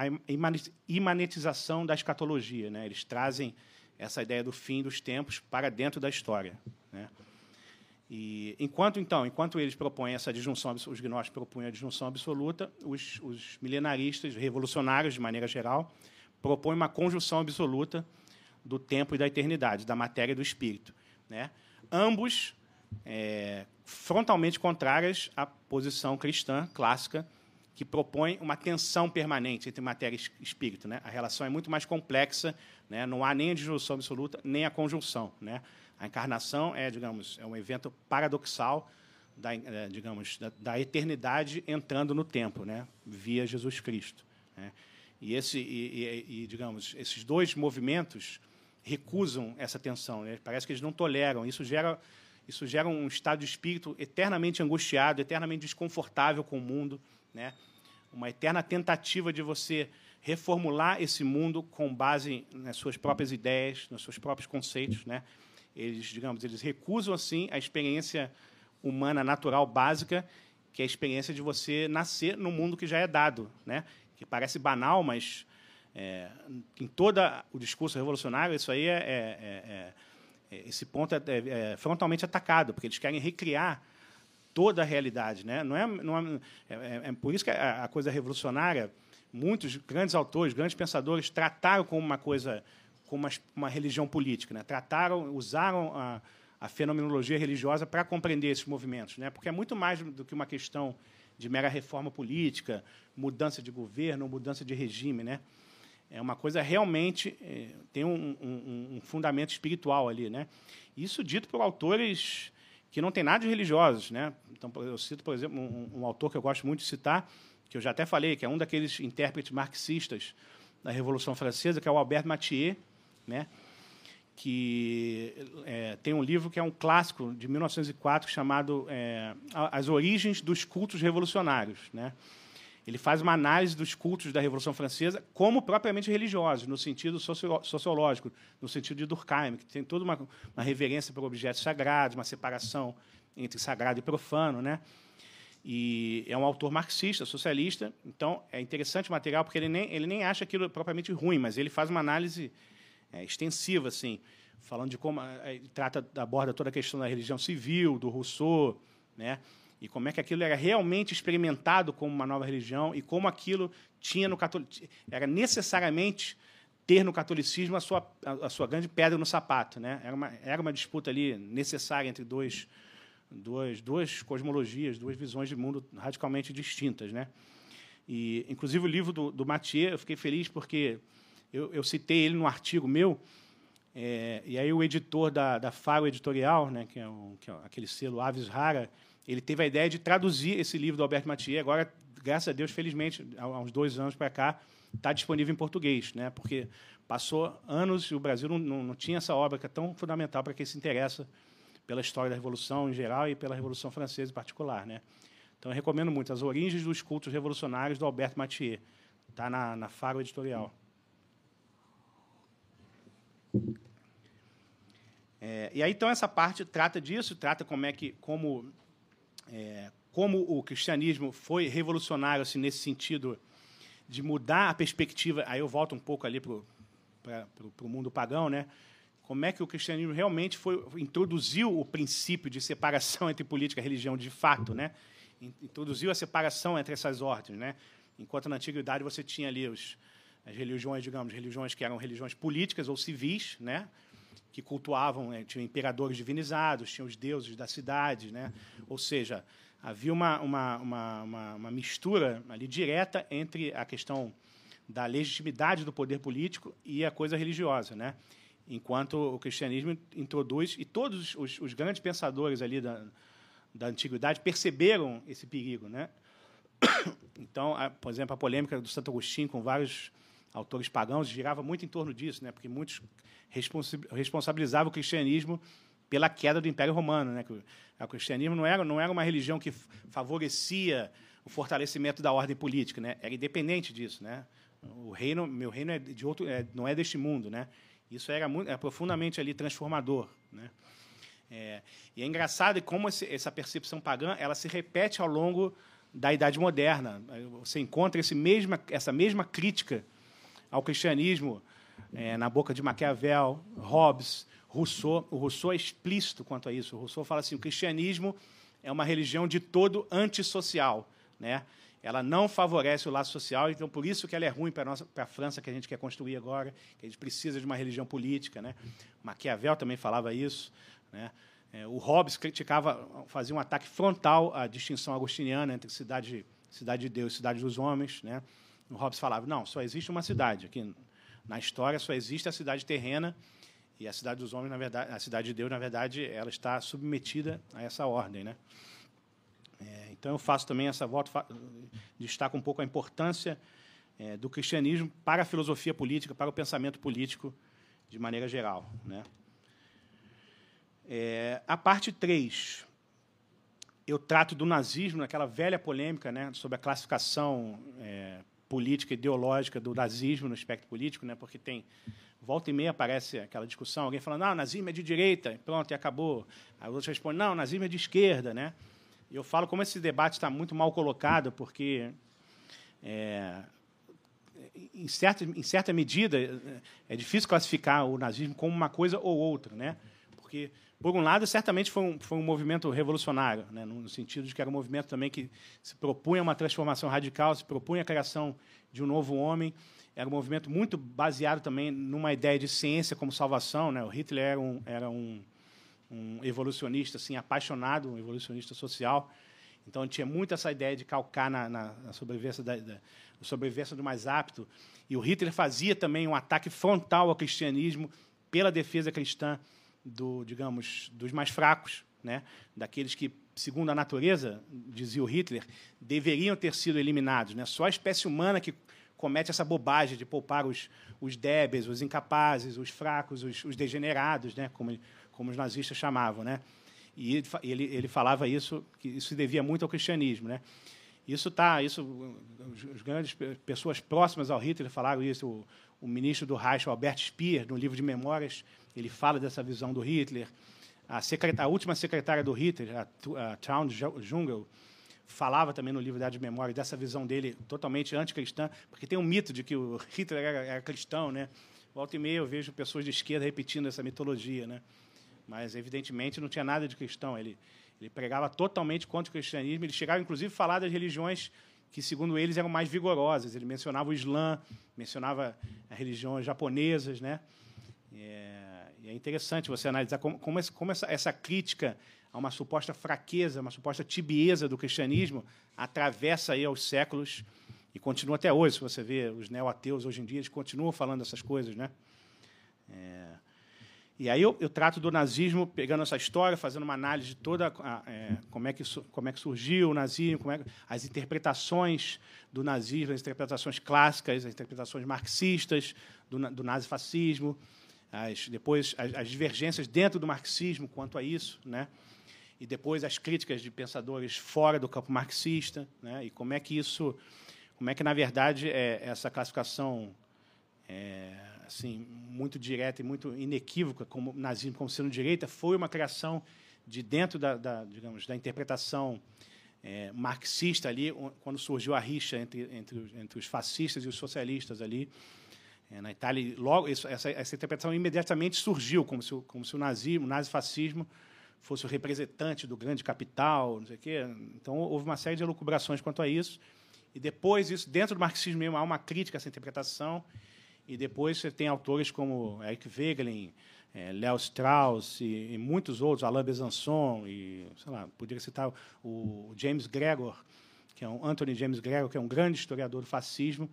imanetização da escatologia. Né? Eles trazem essa ideia do fim dos tempos para dentro da história. Né? E enquanto então, enquanto eles propõem essa disjunção, os gnósticos propõem a disjunção absoluta, os, os milenaristas, revolucionários de maneira geral, propõem uma conjunção absoluta do tempo e da eternidade, da matéria e do espírito, né? Ambos é, frontalmente contrárias à posição cristã clássica que propõe uma tensão permanente entre matéria e espírito, né? A relação é muito mais complexa, né? Não há nem a disjunção absoluta nem a conjunção, né? A encarnação é, digamos, é um evento paradoxal da, é, digamos, da, da, eternidade entrando no tempo, né, via Jesus Cristo. Né? E esse, e, e, digamos, esses dois movimentos recusam essa tensão. Né? Parece que eles não toleram. Isso gera, isso gera um estado de espírito eternamente angustiado, eternamente desconfortável com o mundo, né? Uma eterna tentativa de você reformular esse mundo com base nas suas próprias ideias, nos seus próprios conceitos, né? Eles, digamos, eles recusam assim a experiência humana natural básica, que é a experiência de você nascer no mundo que já é dado, né? Que parece banal, mas é, em todo o discurso revolucionário isso aí é, é, é, é esse ponto é, é, frontalmente atacado, porque eles querem recriar toda a realidade, né? Não é, não é, por isso que a, a coisa revolucionária, muitos grandes autores, grandes pensadores trataram como uma coisa com uma, uma religião política. Né? Trataram, usaram a, a fenomenologia religiosa para compreender esses movimentos, né? porque é muito mais do que uma questão de mera reforma política, mudança de governo, mudança de regime. Né? é uma coisa realmente é, tem um, um, um, fundamento espiritual ali, né? Isso dito por autores que não tem nada de religiosos, né? Então eu cito, por exemplo, um, um, autor que eu gosto muito de citar, que eu já até falei, que é um daqueles intérpretes marxistas da Revolução Francesa, que é o Albert Mathieu, né? Que é, tem um livro que é um clássico de 1904 chamado é, As Origens dos Cultos Revolucionários, né? Ele faz uma análise dos cultos da Revolução Francesa como propriamente religiosos, no sentido sociológico, no sentido de Durkheim, que tem toda uma, uma reverência por objetos sagrados, uma separação entre sagrado e profano, né? E é um autor marxista, socialista, então é interessante o material porque ele nem ele nem acha aquilo propriamente ruim, mas ele faz uma análise é, extensiva, assim, falando de como é, trata aborda toda a questão da religião civil, do Rousseau, né? e como é que aquilo era realmente experimentado como uma nova religião e como aquilo tinha no catolicismo, era necessariamente ter no catolicismo a sua, a, sua grande pedra no sapato. Né? Era, uma, era uma disputa ali necessária entre dois, duas, duas cosmologias, duas visões de mundo radicalmente distintas. Né? E, inclusive, o livro do, do Mathieu, eu fiquei feliz porque eu, eu citei ele num artigo meu, é, e aí o editor da, da Faro Editorial, né, que, é o, que é aquele selo Aves Rara, ele teve a ideia de traduzir esse livro do Alberto Mathieu. Agora, graças a Deus, felizmente, há uns dois anos para cá, está disponível em português, né? porque passou anos e o Brasil não, não, não tinha essa obra que é tão fundamental para quem se interessa pela história da Revolução em geral e pela Revolução Francesa em particular. Né? Então, eu recomendo muito As Origens dos Cultos Revolucionários, do Alberto Mathieu. Está na, na Faro Editorial. É, e aí, então, essa parte trata disso, trata como é que, como é, como o cristianismo foi revolucionário assim, nesse sentido de mudar a perspectiva. Aí eu volto um pouco ali para o mundo pagão, né? Como é que o cristianismo realmente foi introduziu o princípio de separação entre política e religião de fato, né? Introduziu a separação entre essas ordens, né? Enquanto na antiguidade você tinha ali os, as religiões, digamos, religiões que eram religiões políticas ou civis, né? que cultuavam, né, tinham imperadores divinizados, tinham os deuses da cidade, né? ou seja, havia uma, uma, uma, uma, mistura ali direta entre a questão da legitimidade do poder político e a coisa religiosa, né? enquanto o cristianismo introduz, e todos os, os grandes pensadores ali da, da antiguidade perceberam esse perigo. Né? Então, a, por exemplo, a polêmica do Santo Agostinho com vários autores pagãos girava muito em torno disso, né? porque muitos responsabilizavam o cristianismo pela queda do Império Romano. Né? O cristianismo não era, não era uma religião que favorecia o fortalecimento da ordem política, né? era independente disso. Né? O reino, meu reino é de outro, é, não é deste mundo. Né? Isso era, muito, é profundamente ali transformador. Né? É, e é engraçado como esse, essa percepção pagã ela se repete ao longo da Idade Moderna. Você encontra esse mesma, essa mesma crítica ao cristianismo é, na boca de Maquiavel, Hobbes, Rousseau. O Rousseau é explícito quanto a isso. O Rousseau fala assim: o cristianismo é uma religião de todo antissocial, né? Ela não favorece o laço social, então por isso que ela é ruim para a França que a gente quer construir agora, que a gente precisa de uma religião política, né? Maquiavel também falava isso, né? É, o Hobbes criticava, fazia um ataque frontal à distinção agostiniana entre cidade, cidade de Deus e cidade dos homens, né? O Hobbes falava: não, só existe uma cidade. Aqui na história só existe a cidade terrena e a cidade dos homens, na verdade, a cidade de Deus, na verdade, ela está submetida a essa ordem, né? É, então eu faço também essa volta, destaco um pouco a importância é, do cristianismo para a filosofia política, para o pensamento político de maneira geral, né? É, a parte 3, eu trato do nazismo, naquela velha polêmica né, sobre a classificação é, política ideológica do nazismo no espectro político, né? Porque tem volta e meia aparece aquela discussão, alguém falando, não, nazismo é de direita, pronto, e acabou. Aí outros respondem, não, nazismo é de esquerda, né? E eu falo como esse debate está muito mal colocado, porque é, em, certa, em certa medida é difícil classificar o nazismo como uma coisa ou outra, né? Porque por um lado, certamente foi um, foi um movimento revolucionário, né, no sentido de que era um movimento também que se propunha uma transformação radical, se propunha a criação de um novo homem. Era um movimento muito baseado também numa ideia de ciência como salvação. Né? O Hitler era um, era um, um evolucionista assim, apaixonado, um evolucionista social. Então, tinha muito essa ideia de calcar na, na, na sobrevivência, da, da, sobrevivência do mais apto. E o Hitler fazia também um ataque frontal ao cristianismo pela defesa cristã do, digamos, dos mais fracos, né? daqueles que, segundo a natureza, dizia o Hitler, deveriam ter sido eliminados. Né? Só a espécie humana que comete essa bobagem de poupar os, os débeis, os incapazes, os fracos, os, os degenerados, né? como, como os nazistas chamavam. Né? E ele, ele falava isso, que isso se devia muito ao cristianismo. Né? Isso tá, isso os grandes pessoas próximas ao Hitler falaram isso. O, o ministro do Reich, Albert Speer, no livro de memórias, ele fala dessa visão do Hitler. A, a última secretária do Hitler, a, a Traun Jungel, falava também no livro de memórias dessa visão dele totalmente anticristã, porque tem um mito de que o Hitler era, era cristão, né? Volta e meia eu vejo pessoas de esquerda repetindo essa mitologia, né? Mas evidentemente não tinha nada de cristão. Ele ele pregava totalmente contra o cristianismo. Ele chegava, inclusive, a falar das religiões que, segundo eles, eram mais vigorosas. Ele mencionava o Islã, mencionava as religiões japonesas. Né? É, é interessante você analisar como, como, essa, como essa, essa crítica a uma suposta fraqueza, uma suposta tibieza do cristianismo atravessa aí aos séculos e continua até hoje. Se você vê os neo-ateus hoje em dia, eles continuam falando essas coisas. Né? É, e aí eu, eu, trato do nazismo pegando essa história, fazendo uma análise de toda a, é, como, é que, como é que surgiu o nazismo, é, as interpretações do nazismo, as interpretações clássicas, as interpretações marxistas do, do nazifascismo, as, depois as, as, divergências dentro do marxismo quanto a isso, né? e depois as críticas de pensadores fora do campo marxista, né? e como é que isso, como é que na verdade é, essa classificação é, assim, muito direta e muito inequívoca, como nazismo como sendo direita, foi uma criação de dentro da, da digamos, da interpretação é, marxista ali, quando surgiu a rixa entre, entre, entre os fascistas e os socialistas ali. É, na Itália, logo isso, essa, essa interpretação imediatamente surgiu, como se, como se o nazismo, o nazifascismo, fosse o representante do grande capital, não sei o quê. Então, houve uma série de elucubrações quanto a isso. E depois, isso dentro do marxismo mesmo, há uma crítica a essa interpretação e depois você tem autores como Eric Wegelin, é, Léo Strauss e, e, muitos outros, Alain Besançon, e, sei lá, poderia citar o James Gregor, que é um Anthony James Gregor, que é um grande historiador do fascismo,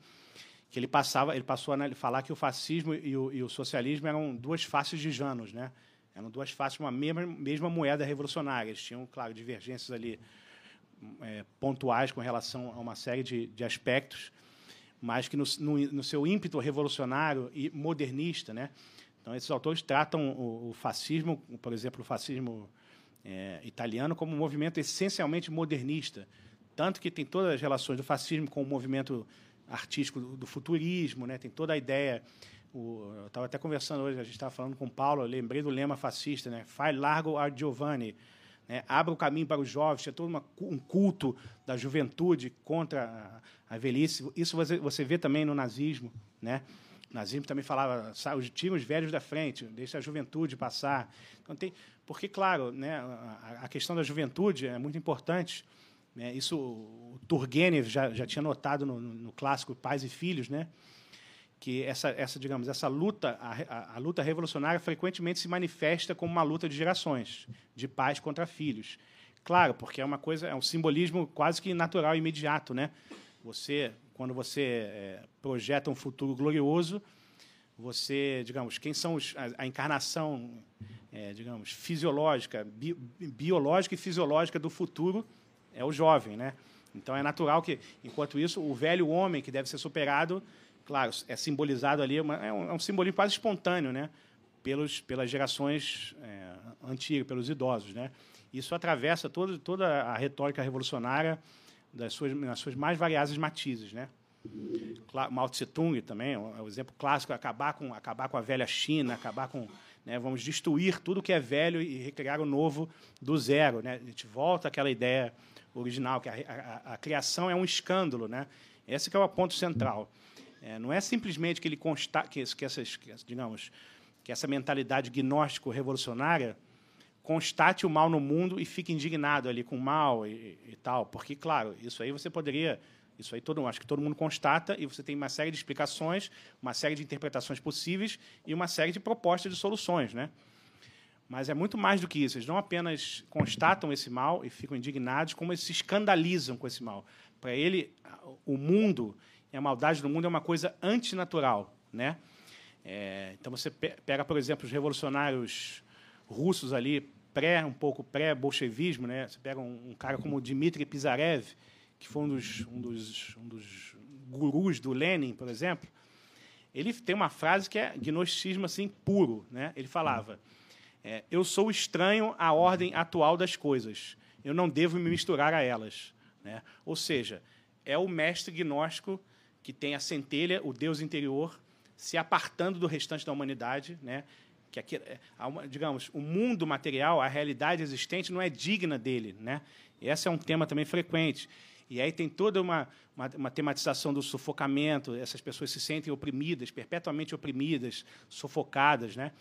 que ele passava, ele passou a falar que o fascismo e o, e o socialismo eram duas faces de Janos, né? Eram duas faces de uma mesma, mesma moeda revolucionária. Eles tinham, claro, divergências ali é, pontuais com relação a uma série de, de aspectos, mas que no, no, no, seu ímpeto revolucionário e modernista, né? Então esses autores tratam o, o fascismo, por exemplo, o fascismo é, italiano como um movimento essencialmente modernista, tanto que tem todas as relações do fascismo com o movimento artístico do, do futurismo, né? Tem toda a ideia o, eu estava até conversando hoje, a gente estava falando com o Paulo, lembrei do lema fascista, né? Fai largo a Giovanni, né? abra o caminho para os jovens, tinha todo uma, um culto da juventude contra a, a velhice. Isso você, você vê também no nazismo. Né? O nazismo também falava, os velhos da frente, deixa a juventude passar. Então, tem, porque, claro, né, a, a questão da juventude é muito importante. Né? Isso o Turgenev já, já tinha notado no, no clássico Pais e Filhos, né? que essa, essa digamos, essa luta, a, a, a, luta revolucionária frequentemente se manifesta como uma luta de gerações, de pais contra filhos. Claro, porque é uma coisa, é um simbolismo quase que natural, imediato, né? Você, quando você é, projeta um futuro glorioso, você, digamos, quem são os, a, a encarnação, é, digamos, fisiológica, bi, biológica e fisiológica do futuro é o jovem, né? Então é natural que, enquanto isso, o velho homem que deve ser superado claro, é simbolizado ali, é, um, é um simbolismo quase espontâneo, né? Pelos, pelas gerações é, antigas, pelos idosos, né? Isso atravessa todo, toda a retórica revolucionária das suas, nas suas mais variadas matizes, né? Mao Tse Tung também é um exemplo clássico, acabar com, acabar com a velha China, acabar com, né, vamos destruir tudo que é velho e recriar o novo do zero, né? A gente volta àquela ideia original que a, a, a criação é um escândalo, né? Esse é o ponto central. É, não é simplesmente que ele consta que, que essas, que, digamos, que essa mentalidade gnóstico-revolucionária constate o mal no mundo e fique indignado ali com o mal e, e, tal, porque claro, isso aí você poderia, isso aí todo, acho que todo mundo constata e você tem uma série de explicações, uma série de interpretações possíveis e uma série de propostas de soluções, né? Mas é muito mais do que isso. Eles não apenas constatam esse mal e ficam indignados, como eles se escandalizam com esse mal. Para ele, o mundo e a maldade do mundo é uma coisa antinatural. Né? É, então, você pega, por exemplo, os revolucionários russos ali, pré, um pouco pré-bolchevismo. Né? Você pega um, um, cara como Dmitry Pizarev, que foi um dos, um dos, um dos gurus do Lenin, por exemplo. Ele tem uma frase que é gnosticismo assim puro. Né? Ele falava é, eu sou estranho à ordem atual das coisas. Eu não devo me misturar a elas. Né? Ou seja, é o mestre gnóstico que tem a centelha, o Deus interior, se apartando do restante da humanidade, né? que aqui, é, digamos, o mundo material, a realidade existente não é digna dele, né? Esse é um tema também frequente. E aí tem toda uma, uma, uma, tematização do sufocamento, essas pessoas se sentem oprimidas, perpetuamente oprimidas, sufocadas, né?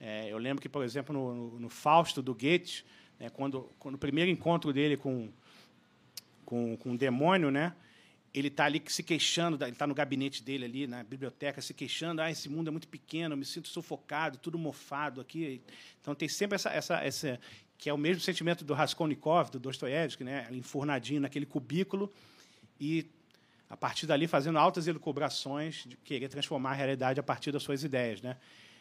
É, eu lembro que, por exemplo, no, no, no Fausto do Goethe, né, quando, quando o primeiro encontro dele com, com, com o demônio, né, ele está ali se queixando, ele está no gabinete dele ali, na biblioteca, se queixando, ah, esse mundo é muito pequeno, eu me sinto sufocado, tudo mofado aqui. Então tem sempre essa, essa, essa que é o mesmo sentimento do Raskolnikov, do Dostoiévski, né, enfurnadinho naquele cubículo e a partir dali fazendo altas elucubrações de querer transformar a realidade a partir das suas ideias, né?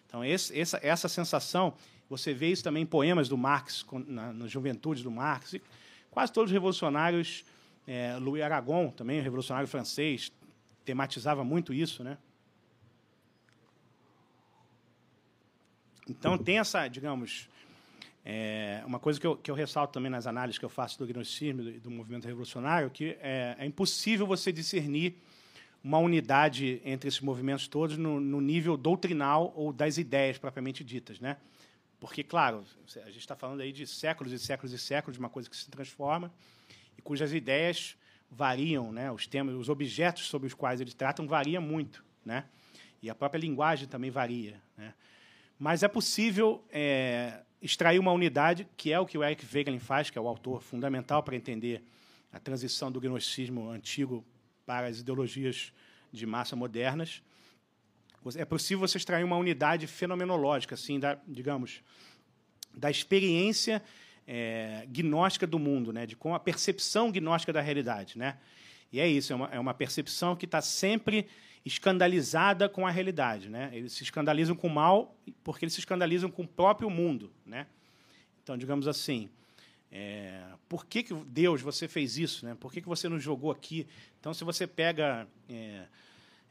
Então, esse, essa, essa sensação, você vê isso também em poemas do Marx, na, na juventude do Marx. E quase todos os revolucionários, é, Louis Aragon, também, revolucionário francês, tematizava muito isso. Né? Então, tem essa, digamos, é, uma coisa que eu, que eu ressalto também nas análises que eu faço do gnosticismo e do, do movimento revolucionário, que é, é impossível você discernir uma unidade entre esses movimentos todos no, no, nível doutrinal ou das ideias propriamente ditas, né? Porque, claro, a gente está falando aí de séculos e séculos e séculos de uma coisa que se transforma e cujas ideias variam, né? Os temas, os objetos sobre os quais eles tratam variam muito, né? E a própria linguagem também varia, né? Mas é possível é, extrair uma unidade, que é o que o Eric Wegelin faz, que é o autor fundamental para entender a transição do gnosticismo antigo para as ideologias de massa modernas. É possível você extrair uma unidade fenomenológica, assim, da, digamos, da experiência é, gnóstica do mundo, né, de com a percepção gnóstica da realidade, né? E é isso, é uma, é uma percepção que está sempre escandalizada com a realidade, né? Eles se escandalizam com o mal porque eles se escandalizam com o próprio mundo, né? Então, digamos assim, é, por que, que Deus você fez isso? Né? Por que, que você nos jogou aqui? Então, se você pega. É,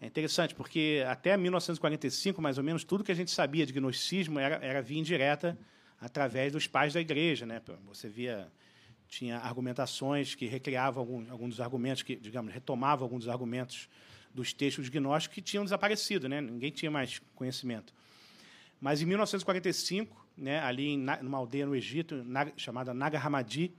é interessante, porque até 1945, mais ou menos, tudo que a gente sabia de gnosticismo era, era via indireta através dos pais da igreja. Né? Você via. Tinha argumentações que recriavam alguns, alguns dos argumentos, que, digamos, retomavam alguns dos argumentos dos textos gnósticos que tinham desaparecido, né? ninguém tinha mais conhecimento. Mas em 1945, né, ali em numa aldeia no Egito, chamada Naga Hammadi,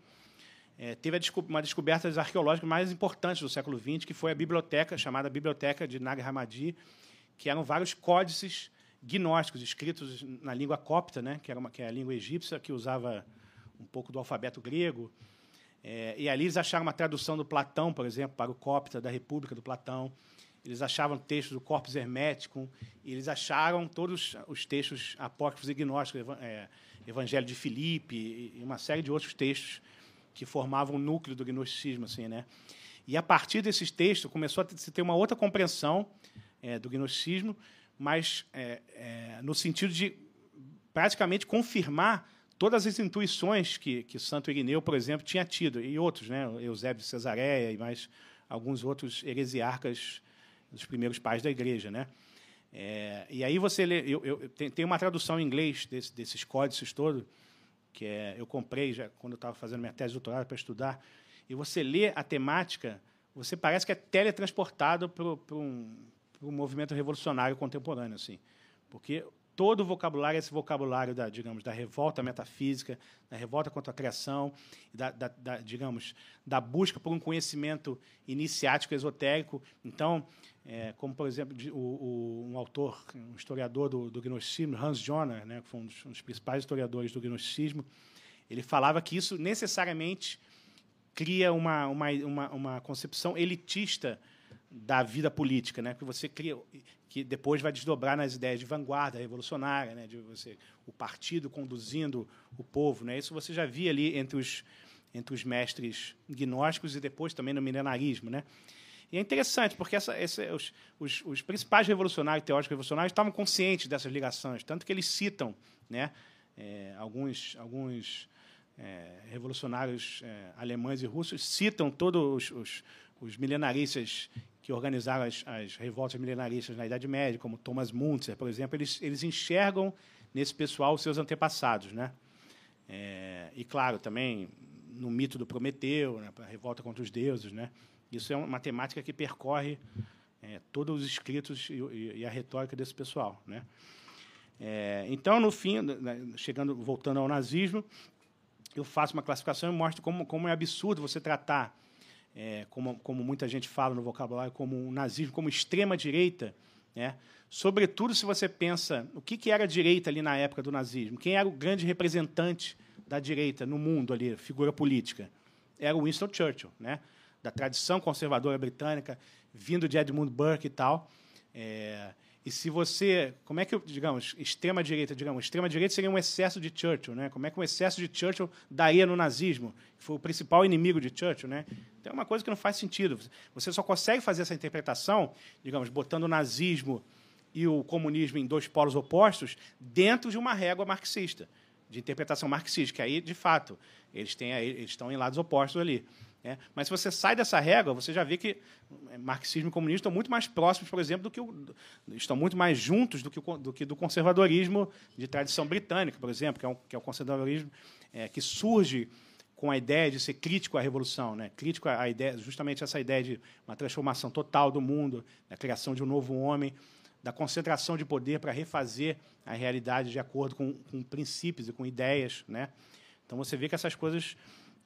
é, teve uma descoberta arqueológica mais importante do século XX, que foi a biblioteca, chamada Biblioteca de Nag Hammadi, que eram vários códices gnósticos escritos na língua copta, né, que, era uma, que é a língua egípcia, que usava um pouco do alfabeto grego. É, e ali eles acharam uma tradução do Platão, por exemplo, para o copta da República do Platão. Eles achavam textos do Corpus Hermeticum, e eles acharam todos os textos apócrifos e gnósticos, é, Evangelho de Filipe e uma série de outros textos que formavam o núcleo do gnosticismo. Assim, né? E, a partir desses textos, começou a se ter uma outra compreensão é, do gnosticismo, mas é, é, no sentido de praticamente confirmar todas as intuições que, que Santo Irineu, por exemplo, tinha tido, e outros, né? Eusébio de Cesareia e mais alguns outros heresiarcas dos primeiros pais da igreja, né? É, e aí você lê, eu, eu tem, tem, uma tradução em inglês desse, desses códices todos que é, eu comprei já quando eu estava fazendo minha tese de doutorado para estudar, e você lê a temática, você parece que é teletransportado para um, um movimento revolucionário contemporâneo, assim, porque todo o vocabulário é esse vocabulário da, digamos, da revolta metafísica, da revolta contra a criação, da, da, da digamos, da busca por um conhecimento iniciático esotérico. Então, é, como por exemplo o, o, um autor, um historiador do, do gnosticismo, Hans Joner, né, que foi um dos, um dos principais historiadores do gnosticismo, ele falava que isso necessariamente cria uma, uma, uma, uma concepção elitista da vida política, né? Que você cria, que depois vai desdobrar nas ideias de vanguarda revolucionária, né? De você o partido conduzindo o povo, né? Isso você já via ali entre os entre os mestres gnósticos e depois também no milenarismo, né? E é interessante, porque essa, os, os, os, principais revolucionários, teóricos revolucionários, estavam conscientes dessas ligações, tanto que eles citam né, é, alguns, alguns é, revolucionários é, alemães e russos, citam todos os, os, os milenaristas que organizaram as, as, revoltas milenaristas na Idade Média, como Thomas Muntzer, por exemplo, eles, eles enxergam nesse pessoal os seus antepassados. Né? É, e, claro, também no mito do Prometeu, né, a revolta contra os deuses. Né? Isso é uma temática que percorre é, todos os escritos e, e, a retórica desse pessoal. Né? É, então, no fim, né, chegando, voltando ao nazismo, eu faço uma classificação e mostro como, como é absurdo você tratar, é, como, como muita gente fala no vocabulário, como um nazismo, como extrema-direita, né? sobretudo se você pensa o que, que era a direita ali na época do nazismo, quem era o grande representante da direita no mundo ali, figura política, era Winston Churchill, né? Da tradição conservadora britânica, vindo de Edmund Burke e tal. É, e se você, como é que, digamos, extrema direita, digamos, extrema direita seria um excesso de Churchill, né? Como é que um excesso de Churchill daria no nazismo, que foi o principal inimigo de Churchill, né? Então é uma coisa que não faz sentido. Você só consegue fazer essa interpretação, digamos, botando o nazismo e o comunismo em dois polos opostos dentro de uma régua marxista, de interpretação marxista, que aí, de fato, eles têm eles estão em lados opostos ali. É, mas se você sai dessa regra, você já vê que é, marxismo e comunismo estão muito mais próximos, por exemplo, do que o, estão muito mais juntos do que, o, do que do conservadorismo de tradição britânica, por exemplo, que é, um, que é o conservadorismo é, que surge com a ideia de ser crítico à revolução, né? crítico à ideia, justamente essa ideia de uma transformação total do mundo, da criação de um novo homem, da concentração de poder para refazer a realidade de acordo com, com princípios e com ideias, né? Então você vê que essas coisas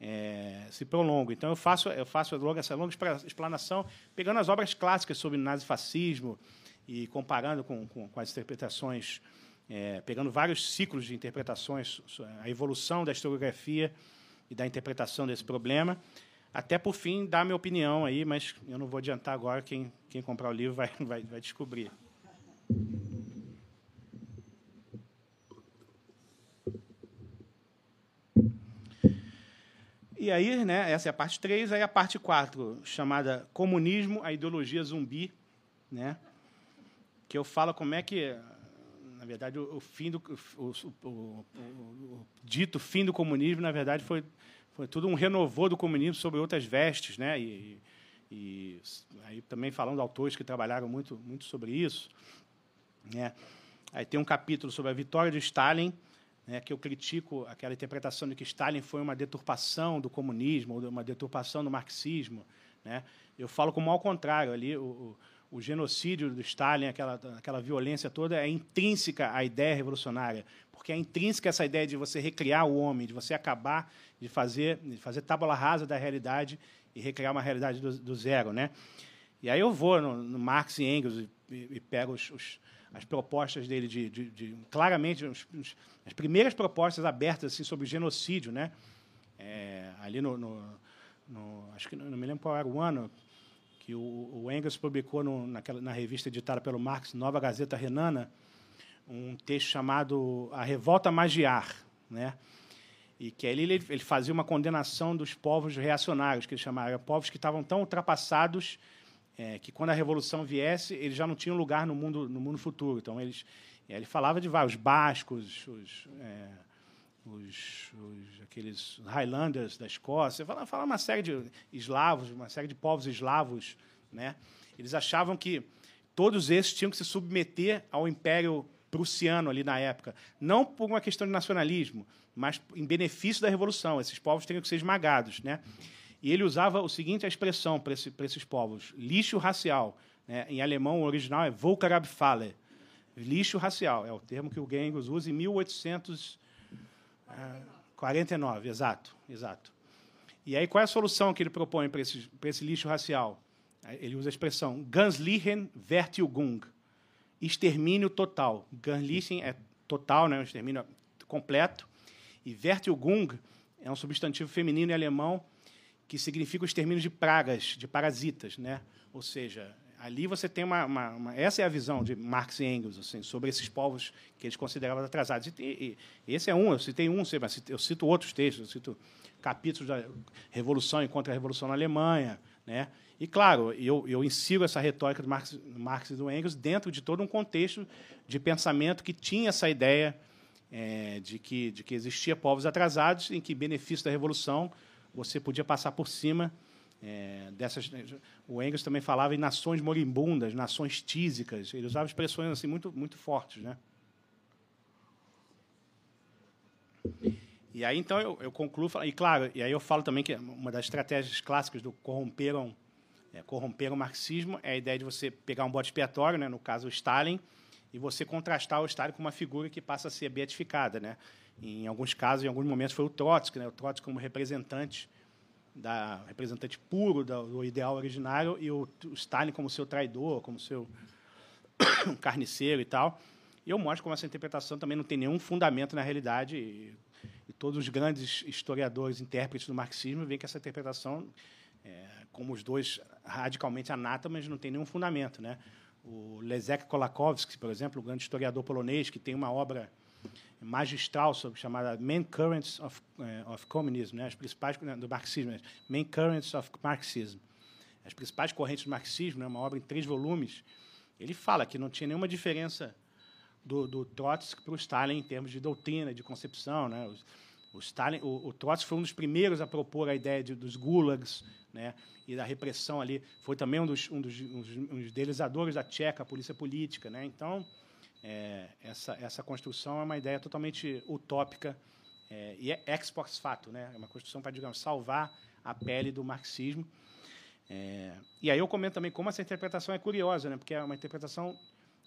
é, se prolongam. Então eu faço, eu faço essa longa explanação, pegando as obras clássicas sobre nazifascismo e comparando com, com, com as interpretações, é, pegando vários ciclos de interpretações, a evolução da historiografia e da interpretação desse problema, até por fim dar minha opinião aí, mas eu não vou adiantar agora, quem, quem comprar o livro vai, vai, vai descobrir. E aí, né, essa é a parte 3, aí a parte 4, chamada Comunismo, a ideologia zumbi, né, que eu falo como é que, na verdade, o, o fim do o, o, o, dito fim do comunismo, na verdade, foi, foi tudo um renovô do comunismo sobre outras vestes, né, e, e aí também falando autores que trabalharam muito, muito sobre isso, né. Aí tem um capítulo sobre a vitória de Stalin, né, que eu critico aquela interpretação de que Stalin foi uma deturpação do comunismo, uma deturpação do marxismo. Né? Eu falo como ao contrário, ali o, o, o genocídio do Stalin, aquela, aquela violência toda, é intrínseca à ideia revolucionária, porque é intrínseca essa ideia de você recriar o homem, de você acabar de fazer, de fazer tábula rasa da realidade e recriar uma realidade do, do zero. Né? E aí eu vou no, no Marx e Engels e, e, e pego os, os as propostas dele de, de, de claramente os, os, as primeiras propostas abertas assim sobre genocídio, né? É, ali no, no, no, acho que não, não, me lembro qual era o ano que o, o Engels publicou no, naquela, na revista editada pelo Marx, Nova Gazeta Renana, um texto chamado A Revolta Magiar, né? E que ali ele, ele fazia uma condenação dos povos reacionários, que ele chamava, povos que estavam tão ultrapassados é, que quando a revolução viesse, eles já não tinham lugar no mundo no mundo futuro. Então eles ele falava de vários bascos, os, é, os, os, aqueles Highlanders da Escócia, falava, falava uma série de eslavos, uma série de povos eslavos, né? Eles achavam que todos esses tinham que se submeter ao Império prussiano ali na época, não por uma questão de nacionalismo, mas em benefício da revolução. Esses povos teriam que ser esmagados, né? E ele usava o seguinte a expressão para esse, esses povos: lixo racial. Né? Em alemão, o original é Volkerabfalle. Lixo racial é o termo que o Gengels usa em 1849. Exato, exato. E aí, qual é a solução que ele propõe para esse, esse lixo racial? Ele usa a expressão Ganslichen Vertilgung, extermínio total. Ganslichen é total, né, um extermínio completo, e Vertilgung é um substantivo feminino em alemão que significa o extermínio de pragas, de parasitas, né? Ou seja, ali você tem uma, uma, uma, essa é a visão de Marx e Engels assim sobre esses povos que eles consideravam atrasados e, e, esse é um eu citei um eu cito outros textos eu cito capítulos da revolução e contra a revolução na Alemanha né e claro eu, eu insiro essa retórica do Marx, Marx e do Engels dentro de todo um contexto de pensamento que tinha essa ideia é, de que de que existia povos atrasados em que benefício da revolução você podia passar por cima é, dessas, o Engels também falava em nações moribundas, nações tísicas. Ele usava expressões assim muito, muito fortes, né? E aí então eu, eu concluo e claro, e aí eu falo também que uma das estratégias clássicas do corromperam é, corromper o marxismo é a ideia de você pegar um bode expiatório, né, no caso o Stalin, e você contrastar o Stalin com uma figura que passa a ser beatificada, né? Em alguns casos, em alguns momentos foi o Trotsky, né? O Trotsky como representante da representante puro do ideal originário e o, o Stalin como seu traidor, como seu carniceiro e tal. E eu mostro como essa interpretação também não tem nenhum fundamento na realidade. E, e todos os grandes historiadores, intérpretes do marxismo, veem que essa interpretação, é, como os dois radicalmente anátemas, não tem nenhum fundamento. Né? O Leszek Kolakowski, por exemplo, o grande historiador polonês, que tem uma obra magistral sobre chamada Main Currents of, uh, of Communism, né, as principais né, do marxismo, né, Main Currents of Marxism, as principais correntes do marxismo, né, uma obra em três volumes. Ele fala que não tinha nenhuma diferença do, do Trotsky para o Stalin em termos de doutrina, de concepção, né, o, Stalin, o, o, Trotsky foi um dos primeiros a propor a ideia de, dos gulags, né, e da repressão ali. Foi também um dos, um dos, um dos, idealizadores da Tcheca, a polícia política, né. Então, é, essa, essa construção é uma ideia totalmente utópica é, e é ex post fato, né? é uma construção para, digamos, salvar a pele do marxismo. É, e aí eu comento também como essa interpretação é curiosa, né? porque é uma interpretação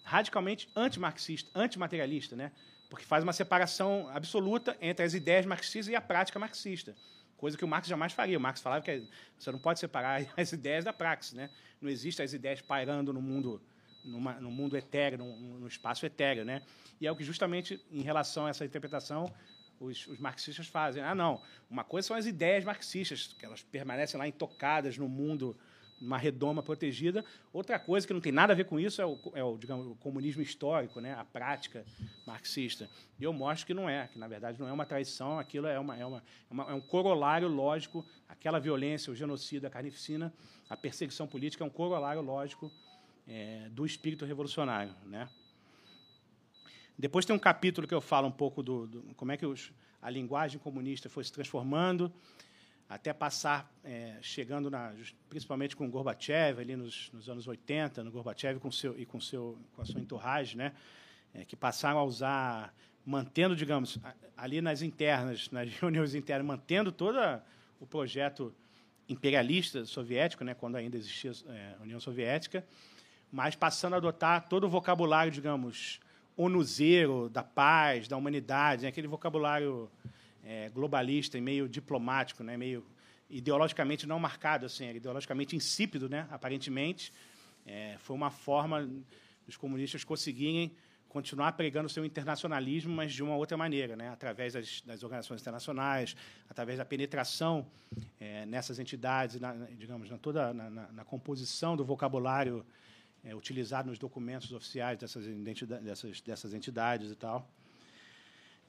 radicalmente antimarxista, antimaterialista, né? porque faz uma separação absoluta entre as ideias marxistas e a prática marxista coisa que o Marx jamais faria. O Marx falava que você não pode separar as ideias da praxis, né? Não existem as ideias pairando no mundo numa, no mundo etéreo, no, espaço etéreo. Né? E é o que, justamente, em relação a essa interpretação, os, os, marxistas fazem. Ah, não, uma coisa são as ideias marxistas, que elas permanecem lá intocadas no mundo, numa redoma protegida. Outra coisa que não tem nada a ver com isso é o, é o, digamos, o comunismo histórico, né? a prática marxista. E eu mostro que não é, que, na verdade, não é uma traição, aquilo é, uma, é, uma, é, uma, é um corolário lógico, aquela violência, o genocídio, a carnificina, a perseguição política é um corolário lógico é, do espírito revolucionário. Né? Depois tem um capítulo que eu falo um pouco do, do como é que os, a linguagem comunista foi se transformando, até passar, é, chegando na, principalmente com Gorbachev, ali nos, nos, anos 80, no Gorbachev com, seu, e com, seu, com a sua entourage, né, é, que passaram a usar, mantendo, digamos, ali nas internas, nas reuniões internas, mantendo todo o projeto imperialista soviético, né, quando ainda existia é, a União Soviética, mas passando a adotar todo o vocabulário, digamos, onuzeiro da paz, da humanidade, né? aquele vocabulário é, globalista e meio diplomático, né? meio ideologicamente não marcado, assim, ideologicamente insípido, né? aparentemente. É, foi uma forma dos comunistas conseguirem continuar pregando seu internacionalismo, mas de uma outra maneira, né? através das, das organizações internacionais, através da penetração é, nessas entidades, na, digamos, na toda na, na, na composição do vocabulário é, utilizado nos documentos oficiais dessas, dessas, dessas entidades e tal.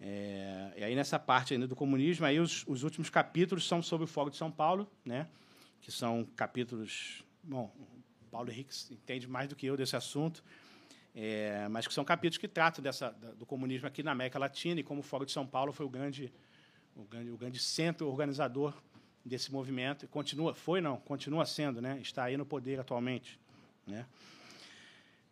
É, e aí, nessa parte ainda do comunismo, aí os, os últimos capítulos são sobre o Fórum de São Paulo, né, que são capítulos. Bom, Paulo Henrique entende mais do que eu desse assunto, é, mas que são capítulos que tratam dessa, do comunismo aqui na América Latina e como o Fórum de São Paulo foi o grande, o grande, o grande centro organizador desse movimento e continua, foi não, continua sendo, né, está aí no poder atualmente, né.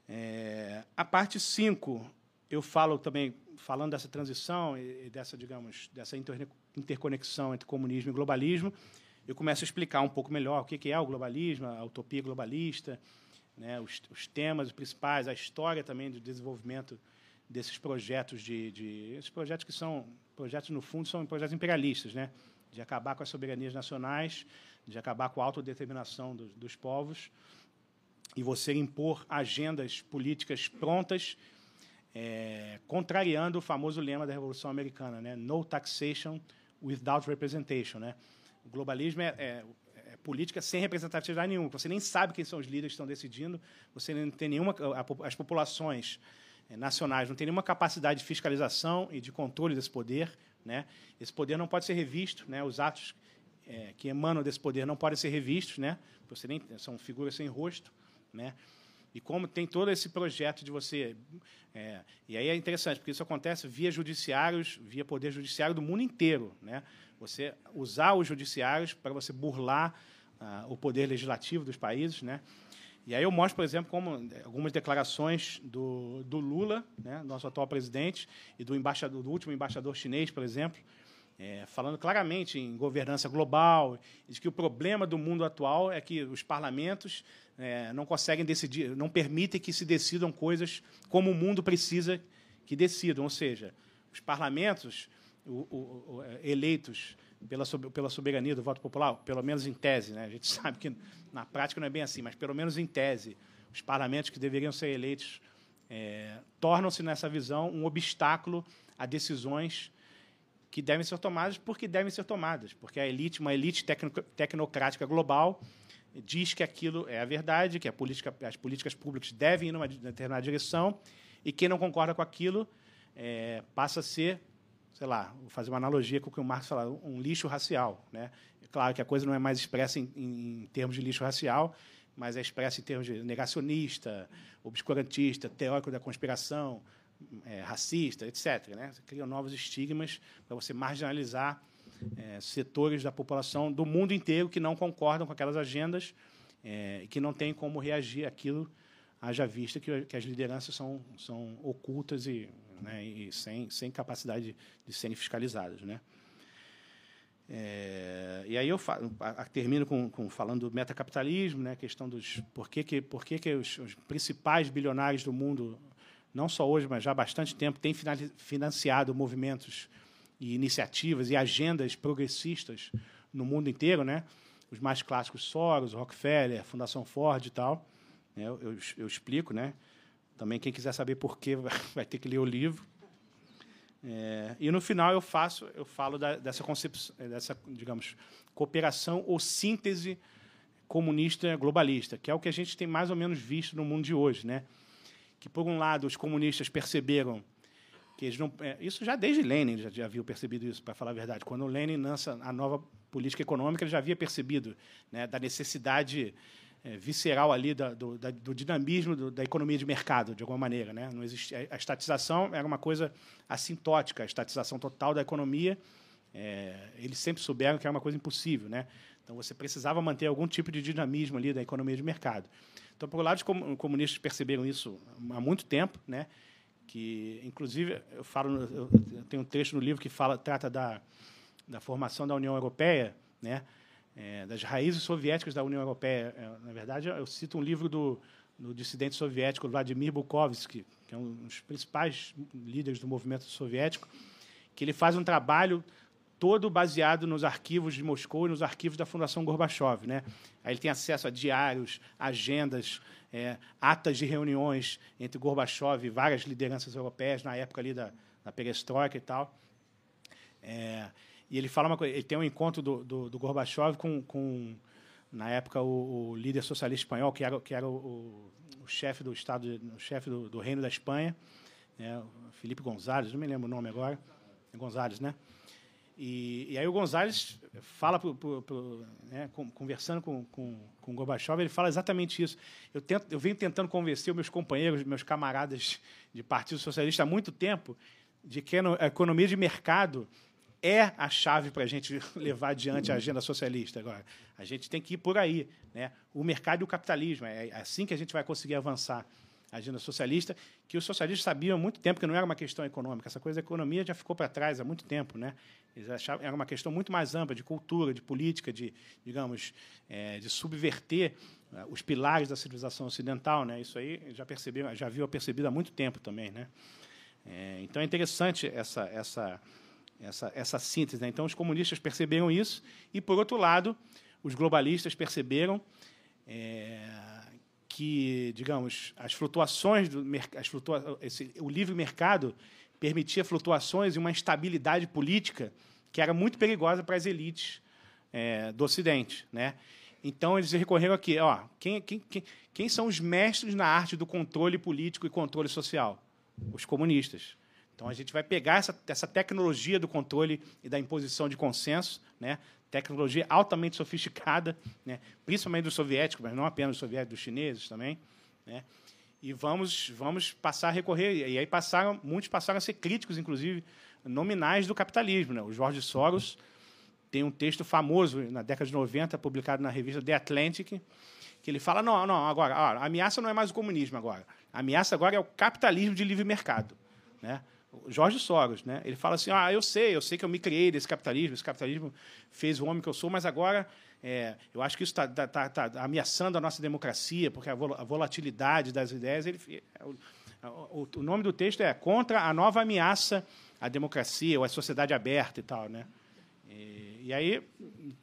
É, a parte 5, eu falo também, falando dessa transição e dessa, digamos, dessa interconexão entre comunismo e globalismo, eu começo a explicar um pouco melhor o que é o globalismo, a utopia globalista, né, os, os temas principais, a história também do desenvolvimento desses projetos de, de esses projetos que são projetos no fundo são projetos imperialistas, né, de acabar com as soberanias nacionais, de acabar com a autodeterminação dos, dos povos e você impor agendas políticas prontas, é, contrariando o famoso lema da Revolução Americana, né? No taxation without representation, né? O globalismo é, é, é política sem representatividade nenhuma. Você nem sabe quem são os líderes que estão decidindo, você não tem nenhuma. As populações eh, nacionais não têm nenhuma capacidade de fiscalização e de controle desse poder. Né? Esse poder não pode ser revisto, né? os atos é, que emanam desse poder não podem ser revistos, né? você nem, são figuras sem rosto. Né? E como tem todo esse projeto de você. É, e aí é interessante, porque isso acontece via judiciários, via poder judiciário do mundo inteiro. Né? Você usar os judiciários para você burlar uh, o poder legislativo dos países. Né? E aí eu mostro, por exemplo, como algumas declarações do, do Lula, né, nosso atual presidente, e do, embaixador, do último embaixador chinês, por exemplo, é, falando claramente em governança global, de que o problema do mundo atual é que os parlamentos é, não conseguem decidir, não permitem que se decidam coisas como o mundo precisa que decidam, ou seja, os parlamentos o, o, o, é, eleitos pela, pela soberania do voto popular, pelo menos em tese, né? a gente sabe que na prática não é bem assim, mas pelo menos em tese, os parlamentos que deveriam ser eleitos é, tornam-se, nessa visão, um obstáculo a decisões que devem ser tomadas porque devem ser tomadas, porque a elite, uma elite tecnocrática global, diz que aquilo é a verdade, que a política, as políticas públicas devem ir numa determinada direção, e quem não concorda com aquilo é, passa a ser, sei lá, vou fazer uma analogia com o que o Marx fala, um lixo racial. Né? É claro que a coisa não é mais expressa em, em termos de lixo racial, mas é expressa em termos de negacionista, obscurantista, teórico da conspiração, é, racista, etc. Né? Você cria novos estigmas para você marginalizar é, setores da população do mundo inteiro que não concordam com aquelas agendas é, e que não têm como reagir àquilo, haja vista que, que as lideranças são, são ocultas e, né, e sem, sem capacidade de, de serem fiscalizadas. Né? É, e aí eu falo, termino com, com, falando do metacapitalismo, né, a questão dos por que, que, por que, que os, os principais bilionários do mundo não só hoje, mas já há bastante tempo, tem financiado movimentos e iniciativas e agendas progressistas no mundo inteiro, né? Os mais clássicos, Soros, Rockefeller, Fundação Ford e tal. Né? Eu, eu, eu explico, né? Também quem quiser saber por quê vai ter que ler o livro. É, e no final eu faço, eu falo da, dessa concepção, dessa, digamos, cooperação ou síntese comunista globalista, que é o que a gente tem mais ou menos visto no mundo de hoje, né? Que, por um lado, os comunistas perceberam que eles não. É, isso já desde Lenin já, já havia percebido isso, para falar a verdade. Quando o Lenin lança a nova política econômica, ele já havia percebido né, da necessidade é, visceral ali da, do, da, do, dinamismo do, da economia de mercado, de alguma maneira. Né? Não existe, a estatização era uma coisa assintótica, a estatização total da economia. É, eles sempre souberam que era uma coisa impossível. Né? Então, você precisava manter algum tipo de dinamismo ali da economia de mercado. Então, por um lado, os comunistas perceberam isso há muito tempo, né? que, inclusive, eu falo, eu tenho um texto no livro que fala, trata da, da formação da União Europeia, né? É, das raízes soviéticas da União Europeia. É, na verdade, eu cito um livro do, do dissidente soviético Vladimir Bukovsky, que é um dos principais líderes do movimento soviético, que ele faz um trabalho todo baseado nos arquivos de Moscou e nos arquivos da Fundação Gorbachev. Né? Aí ele tem acesso a diários, agendas, é, atas de reuniões entre Gorbachev e várias lideranças europeias na época ali da, da perestroika e tal. É, e ele fala uma coisa, ele tem um encontro do, do, do Gorbachev com, com, na época, o, o, líder socialista espanhol, que era, que era o, o chefe do Estado, o chefe do, do Reino da Espanha, né? Felipe González, não me lembro o nome agora, é González, né? E, e aí o Gonzalez fala, pro, pro, pro, né, conversando com, com, com o Gorbachev, ele fala exatamente isso. Eu, tento, eu venho tentando convencer meus companheiros, meus camaradas de Partido Socialista há muito tempo de que a economia de mercado é a chave para a gente levar adiante a agenda socialista. Agora, a gente tem que ir por aí. Né? O mercado e o capitalismo. É assim que a gente vai conseguir avançar a agenda socialista, que os socialistas sabiam há muito tempo que não era uma questão econômica. Essa coisa da economia já ficou para trás há muito tempo. Né? Eles achavam era uma questão muito mais ampla de cultura, de política, de, digamos, é, de subverter uh, os pilares da civilização ocidental. Né? Isso aí já percebeu, já viu percebido há muito tempo também. Né? É, então é interessante essa, essa, essa, essa síntese. Né? Então os comunistas perceberam isso e, por outro lado, os globalistas perceberam é, que, digamos, as flutuações do as flutua esse, o livre mercado permitia flutuações e uma instabilidade política que era muito perigosa para as elites é, do Ocidente, né? Então, eles recorreram aqui. Ó, quem, quem, quem, quem são os mestres na arte do controle político e controle social? Os comunistas. Então, a gente vai pegar essa, essa tecnologia do controle e da imposição de consenso, né? tecnologia altamente sofisticada, né? principalmente dos soviéticos, mas não apenas dos soviéticos, dos chineses também. Né? E vamos, vamos passar a recorrer. E aí passaram, muitos passaram a ser críticos, inclusive, nominais do capitalismo. Né? O Jorge Soros tem um texto famoso na década de 90, publicado na revista The Atlantic, que ele fala: não, não, agora, a ameaça não é mais o comunismo agora. A ameaça agora é o capitalismo de livre mercado. Né? Jorge Soros, né? Ele fala assim: ah, eu sei, eu sei que eu me criei desse capitalismo, esse capitalismo fez o homem que eu sou, mas agora é, eu acho que isso está tá, tá, tá, ameaçando a nossa democracia, porque a volatilidade das ideias. Ele, é, o, o, nome do texto é Contra a Nova Ameaça à Democracia ou à Sociedade Aberta e tal, né? E, e aí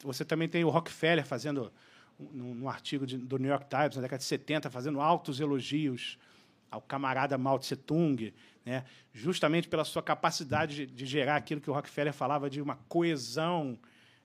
você também tem o Rockefeller fazendo, num, artigo de, do New York Times, na década de 70, fazendo altos elogios ao camarada Mao Tse Tung, né? justamente pela sua capacidade de, de, gerar aquilo que o Rockefeller falava de uma coesão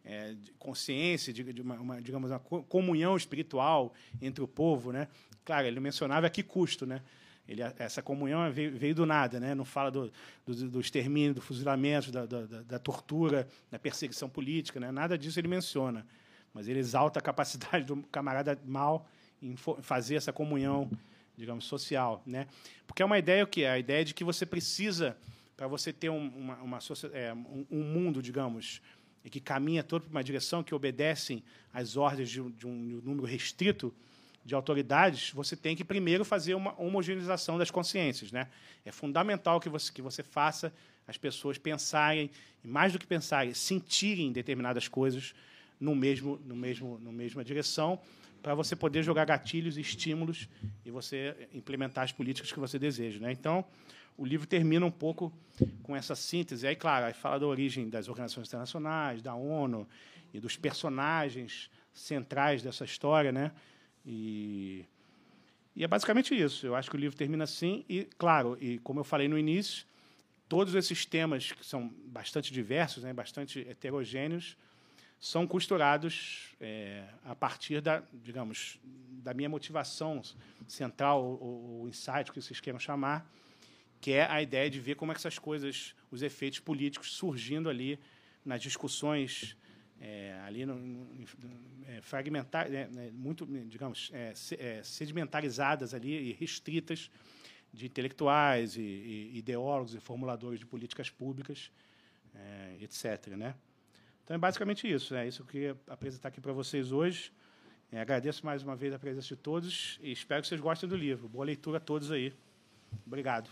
é, de consciência, de, de uma, uma, digamos, uma comunhão espiritual entre o povo. Né? Claro, ele mencionava a que custo, né? Ele, essa comunhão veio, veio, do nada, né? não fala do, do, do extermínio, do fuzilamento, da, da, da, tortura, da perseguição política, né? nada disso ele menciona. Mas ele exalta a capacidade do camarada mal em fazer essa comunhão, digamos, social. Né? Porque é uma ideia o que é? A ideia de que você precisa, para você ter um, uma, uma é, um, um, mundo, digamos, que caminha todo para uma direção, que obedecem às ordens de, de um número restrito, de autoridades, você tem que primeiro fazer uma homogeneização das consciências. Né? É fundamental que você, que você faça as pessoas pensarem, e mais do que pensarem, sentirem determinadas coisas no mesmo, no mesmo, no mesma direção, para você poder jogar gatilhos e estímulos e você implementar as políticas que você deseja. Né? Então, o livro termina um pouco com essa síntese. Aí, claro, aí fala da origem das organizações internacionais, da ONU e dos personagens centrais dessa história, né? E, e é basicamente isso. Eu acho que o livro termina assim. E, claro, e como eu falei no início, todos esses temas, que são bastante diversos, né, bastante heterogêneos, são costurados é, a partir da, digamos, da minha motivação central, o, o insight que vocês queiram chamar, que é a ideia de ver como é que essas coisas, os efeitos políticos surgindo ali nas discussões é, ali no, no, é, fragmentar, é, né, muito, digamos, é, é, sedimentarizadas ali e restritas de intelectuais e, e ideólogos e formuladores de políticas públicas, é, etc. Né? Então é basicamente isso. É isso que eu queria apresentar aqui para vocês hoje. agradeço mais uma vez a presença de todos e espero que vocês gostem do livro. Boa leitura a todos aí. Obrigado.